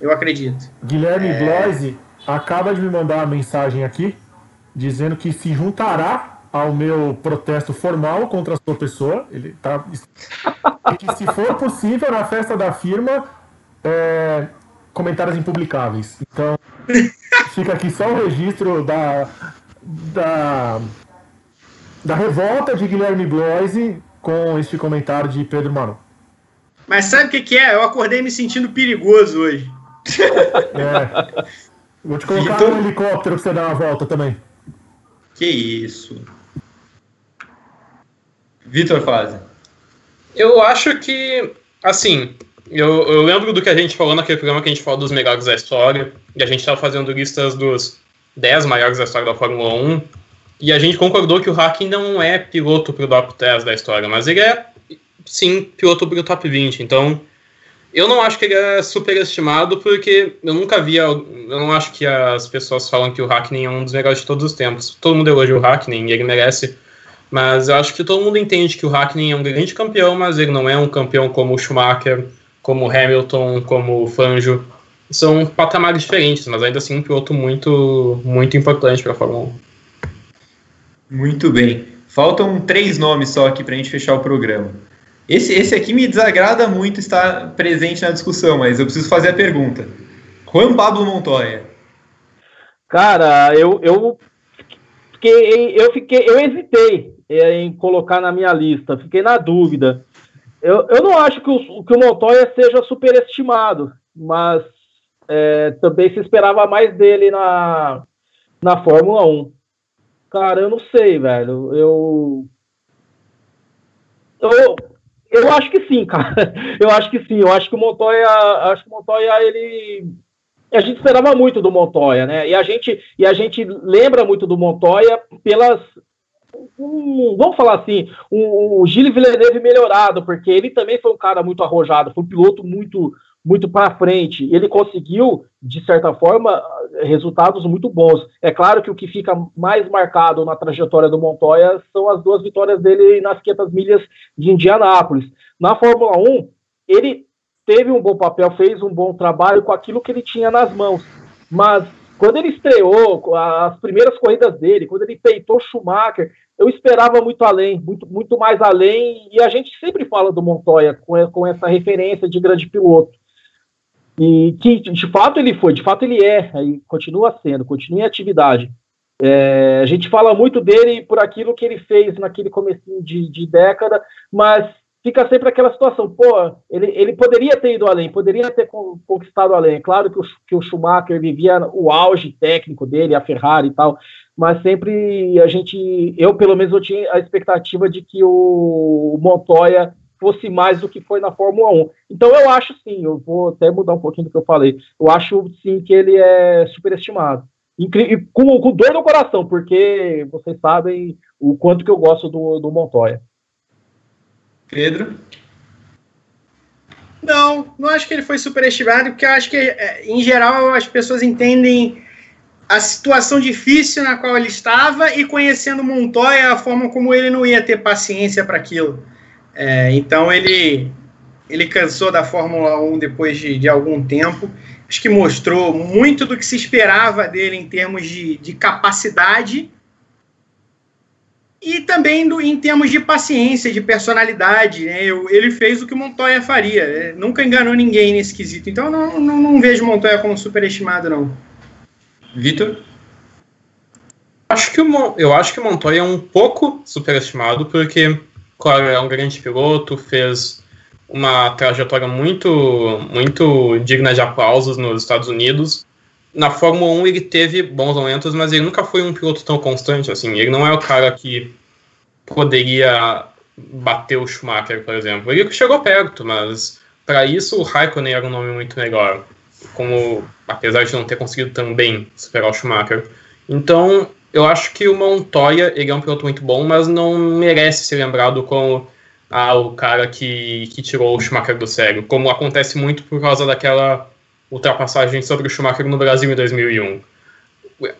S3: Eu acredito.
S5: Guilherme é... Bloise acaba de me mandar uma mensagem aqui dizendo que se juntará ao meu protesto formal contra a sua pessoa. Ele tá. <laughs> e que se for possível, na festa da firma. É, comentários impublicáveis. Então, <laughs> fica aqui só o registro da, da, da revolta de Guilherme Bloise com este comentário de Pedro Manu.
S3: Mas sabe o que, que, é? Eu acordei me sentindo perigoso hoje. <laughs>
S5: É. Vou te colocar Vitor... no helicóptero pra você dar uma volta também.
S1: Que isso. Vitor Fase.
S2: Eu acho que, assim, eu, eu, lembro do que a gente falou naquele programa que a gente falou dos melhores da história, e a gente estava fazendo listas dos 10 maiores da história da Fórmula 1, e a gente concordou que o Hakkinen não é piloto para o top 10 da história, mas ele é, sim, piloto para o top 20. Então, eu não acho que ele é superestimado, porque eu nunca vi, eu não acho que as pessoas falam que o Hakkinen é um dos melhores de todos os tempos. Todo mundo elogia o Hakkinen e ele merece mas eu acho que todo mundo entende que o Hakkinen é um grande campeão, mas ele não é um campeão como o Schumacher, como Hamilton, como Fangio, são patamares diferentes, mas ainda assim um piloto muito, muito importante para a Fórmula 1.
S1: Muito bem. Faltam três nomes só aqui para a gente fechar o programa. Esse, esse aqui me desagrada muito estar presente na discussão, mas eu preciso fazer a pergunta. Juan Pablo Montoya.
S4: Cara, eu, eu fiquei, eu fiquei, eu hesitei em colocar na minha lista, fiquei na dúvida. Eu, eu não acho que o, que o Montoya seja superestimado, mas é, também se esperava mais dele na, na Fórmula 1. Cara, eu não sei, velho. Eu. Eu, eu acho que sim, <laughs> cara. Eu acho que sim. Eu acho que o Montoya. Acho que o Montoya, ele. A gente esperava muito do Montoya, né? E a gente, e a gente lembra muito do Montoya pelas, um, vamos falar assim, um, um Gilles Villeneuve melhorado, porque ele também foi um cara muito arrojado, foi um piloto muito muito para frente. Ele conseguiu, de certa forma, resultados muito bons. É claro que o que fica mais marcado na trajetória do Montoya são as duas vitórias dele nas 500 milhas de Indianápolis. Na Fórmula 1, ele teve um bom papel, fez um bom trabalho com aquilo que ele tinha nas mãos. Mas quando ele estreou, as primeiras corridas dele, quando ele peitou Schumacher, eu esperava muito além, muito, muito mais além, e a gente sempre fala do Montoya com, com essa referência de grande piloto. E que de fato ele foi, de fato ele é, e continua sendo, continua em atividade. É, a gente fala muito dele por aquilo que ele fez naquele começo de, de década, mas fica sempre aquela situação, pô, ele, ele poderia ter ido além, poderia ter conquistado além. Claro que o, que o Schumacher vivia o auge técnico dele, a Ferrari e tal, mas sempre a gente, eu pelo menos eu tinha a expectativa de que o Montoya fosse mais do que foi na Fórmula 1. Então eu acho sim, eu vou até mudar um pouquinho do que eu falei, eu acho sim que ele é superestimado. Incri com, com dor no coração, porque vocês sabem o quanto que eu gosto do, do Montoya.
S1: Pedro?
S3: Não, não acho que ele foi superestimado, porque eu acho que, é, em geral, as pessoas entendem a situação difícil na qual ele estava e conhecendo Montoya, a forma como ele não ia ter paciência para aquilo. É, então ele, ele cansou da Fórmula 1 depois de, de, algum tempo. Acho que mostrou muito do que se esperava dele em termos de, de capacidade e também do, em termos de paciência, de personalidade, né? Eu, ele fez o que Montoya faria, né? nunca enganou ninguém nesse quesito. Então não, não, não vejo Montoya como superestimado, não.
S1: Vitor?
S2: Acho que o, eu acho que o Montoya é um pouco superestimado, porque, claro, é um grande piloto, fez uma trajetória muito, muito digna de aplausos nos Estados Unidos, na Fórmula 1 ele teve bons momentos, mas ele nunca foi um piloto tão constante assim. Ele não é o cara que poderia bater o Schumacher, por exemplo. Ele chegou perto, mas para isso o Raikkonen era um nome muito melhor. Como, apesar de não ter conseguido também superar o Schumacher. Então, eu acho que o Montoya ele é um piloto muito bom, mas não merece ser lembrado como ah, o cara que, que tirou o Schumacher do sério, como acontece muito por causa daquela ultrapassagem sobre o Schumacher no Brasil em 2001.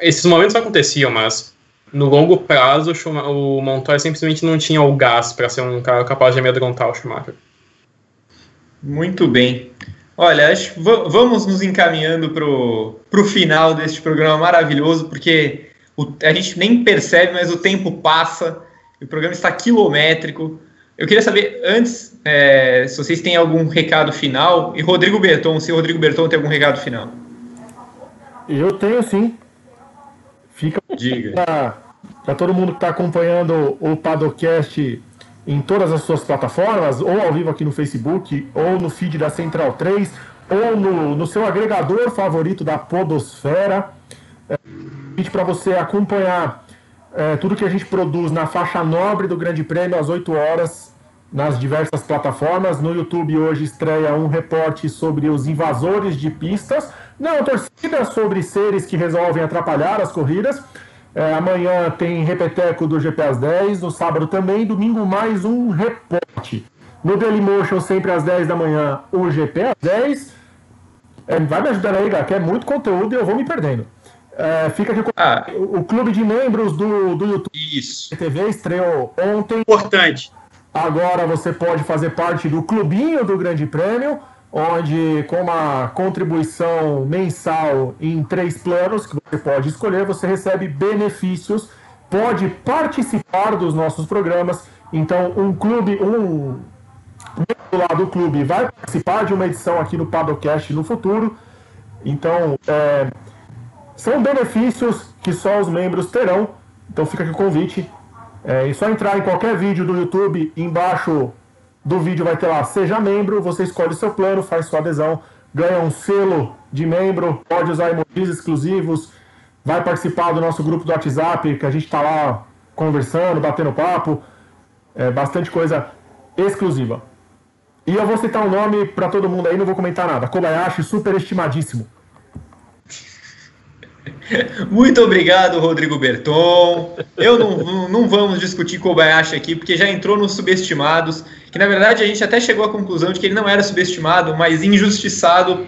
S2: Esses momentos aconteciam, mas no longo prazo o, Montoya simplesmente não tinha o gás para ser um cara capaz de amedrontar o Schumacher.
S1: Muito bem. Olha, acho, vamos nos encaminhando para o final deste programa maravilhoso, porque o, a gente nem percebe, mas o tempo passa, o programa está quilométrico. Eu queria saber, antes, é, se vocês têm algum recado final, e Rodrigo Berton, se o Rodrigo Berton tem algum recado final.
S5: Eu tenho sim. Fica para todo mundo que está acompanhando o Padocast em todas as suas plataformas, ou ao vivo aqui no Facebook, ou no feed da Central 3, ou no, no seu agregador favorito da Podosfera. É, para você acompanhar é, tudo que a gente produz na faixa nobre do Grande Prêmio às 8 horas nas diversas plataformas. No YouTube hoje estreia um reporte sobre os invasores de pistas. Não, torcida sobre seres que resolvem atrapalhar as corridas. É, amanhã tem repeteco do GP às 10, no sábado também, domingo mais um reporte. No Dailymotion, sempre às 10 da manhã, o GP às 10. É, vai me ajudando aí, que é muito conteúdo e eu vou me perdendo. É, fica aqui com ah. o, o clube de membros do, do YouTube
S1: Isso.
S5: TV estreou ontem.
S3: Importante.
S5: Agora você pode fazer parte do clubinho do Grande Prêmio, onde com uma contribuição mensal em três planos que você pode escolher, você recebe benefícios, pode participar dos nossos programas. Então, um clube, um membro lá do clube vai participar de uma edição aqui no Padocast no futuro. Então, é, são benefícios que só os membros terão. Então fica aqui o convite. É, é só entrar em qualquer vídeo do YouTube, embaixo do vídeo vai ter lá Seja Membro, você escolhe seu plano, faz sua adesão, ganha um selo de membro, pode usar emojis exclusivos, vai participar do nosso grupo do WhatsApp, que a gente está lá conversando, batendo papo, é, bastante coisa exclusiva. E eu vou citar um nome para todo mundo aí, não vou comentar nada. Kobayashi, super estimadíssimo. <laughs>
S1: Muito obrigado, Rodrigo Berton. Eu não, não vamos discutir Kobayashi aqui, porque já entrou nos subestimados. Que na verdade a gente até chegou à conclusão de que ele não era subestimado, mas injustiçado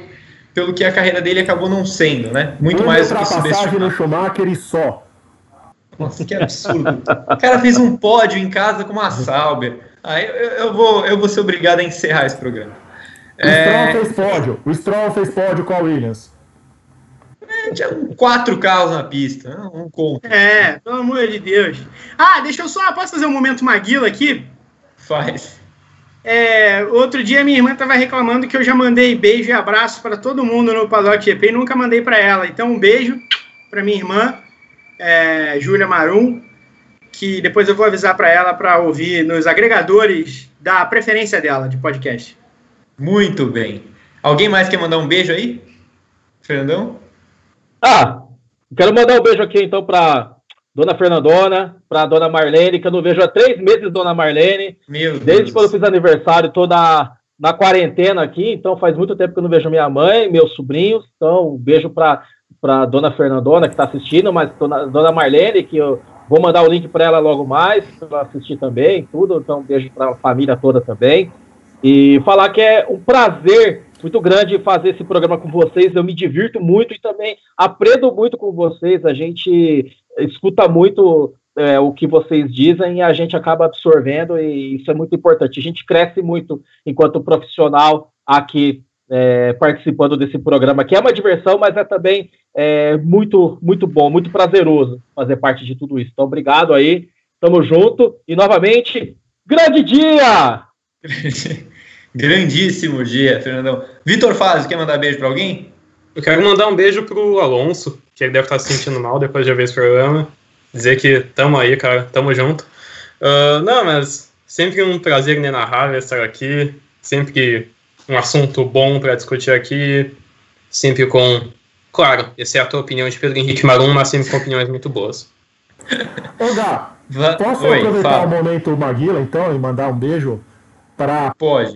S1: pelo que a carreira dele acabou não sendo, né? Muito mais do que subestimado.
S5: no Schumacher e só.
S1: Nossa, que absurdo. o cara fez um pódio em casa com uma Sauber. Aí eu, eu, vou, eu vou ser obrigado a encerrar esse programa.
S5: O é... Stroll fez pódio. O Stroll fez pódio com a Williams.
S1: É, tinha quatro carros na pista, um conto.
S3: É, pelo amor de Deus. Ah, deixa eu só. Posso fazer um momento Maguila aqui?
S1: Faz.
S3: É, outro dia minha irmã estava reclamando que eu já mandei beijo e abraço para todo mundo no Paddock GP e nunca mandei para ela. Então, um beijo para minha irmã, é, Júlia Marum, que depois eu vou avisar para ela para ouvir nos agregadores da preferência dela de podcast.
S1: Muito bem. Alguém mais quer mandar um beijo aí? Fernandão?
S4: Ah, quero mandar um beijo aqui então para Dona Fernandona, para Dona Marlene, que eu não vejo há três meses Dona Marlene. Meu Desde Deus. quando eu fiz aniversário, tô na, na quarentena aqui, então faz muito tempo que eu não vejo minha mãe, meus sobrinhos. Então, um beijo para para Dona Fernandona, que está assistindo, mas Dona, Dona Marlene, que eu vou mandar o link para ela logo mais, para assistir também, tudo. Então, um beijo para a família toda também. E falar que é um prazer muito grande fazer esse programa com vocês. Eu me divirto muito e também aprendo muito com vocês. A gente escuta muito é, o que vocês dizem e a gente acaba absorvendo, e isso é muito importante. A gente cresce muito enquanto profissional aqui é, participando desse programa, que é uma diversão, mas é também é, muito, muito bom, muito prazeroso fazer parte de tudo isso. Então, obrigado aí, tamo junto e novamente, grande dia! <laughs>
S1: Grandíssimo dia, Fernandão. Vitor Faz, quer mandar beijo para alguém?
S2: Eu quero mandar um beijo pro Alonso, que ele deve estar se sentindo mal depois de ver esse programa. Dizer que tamo aí, cara, tamo junto. Uh, não, mas sempre um prazer inenarrável estar aqui. Sempre um assunto bom para discutir aqui. Sempre com, claro, exceto a opinião de Pedro Henrique Marum, mas sempre com opiniões muito boas.
S5: Ô, Gá, posso Oi, aproveitar fala. o momento Maguila, então, e mandar um beijo para
S1: Pode.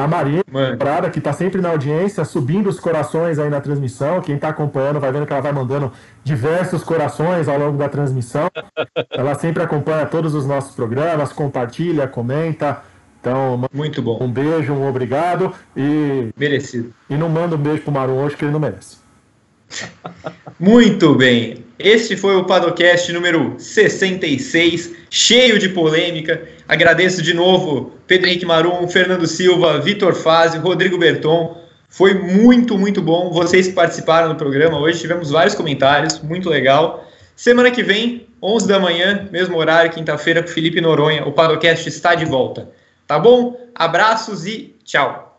S5: A Maria Prada, que está sempre na audiência, subindo os corações aí na transmissão. Quem está acompanhando vai vendo que ela vai mandando diversos corações ao longo da transmissão. <laughs> ela sempre acompanha todos os nossos programas, compartilha, comenta. Então,
S1: muito bom.
S5: Um beijo, um obrigado e
S1: merecido.
S5: E não manda um beijo pro Maru hoje que ele não merece. <laughs>
S1: Muito bem. Este foi o Padocast número 66, cheio de polêmica. Agradeço de novo Pedro Henrique Marum, Fernando Silva, Vitor Fazio, Rodrigo Berton. Foi muito, muito bom. Vocês participaram do programa hoje, tivemos vários comentários, muito legal. Semana que vem, 11 da manhã, mesmo horário, quinta-feira, com Felipe Noronha. O Padocast está de volta. Tá bom? Abraços e tchau.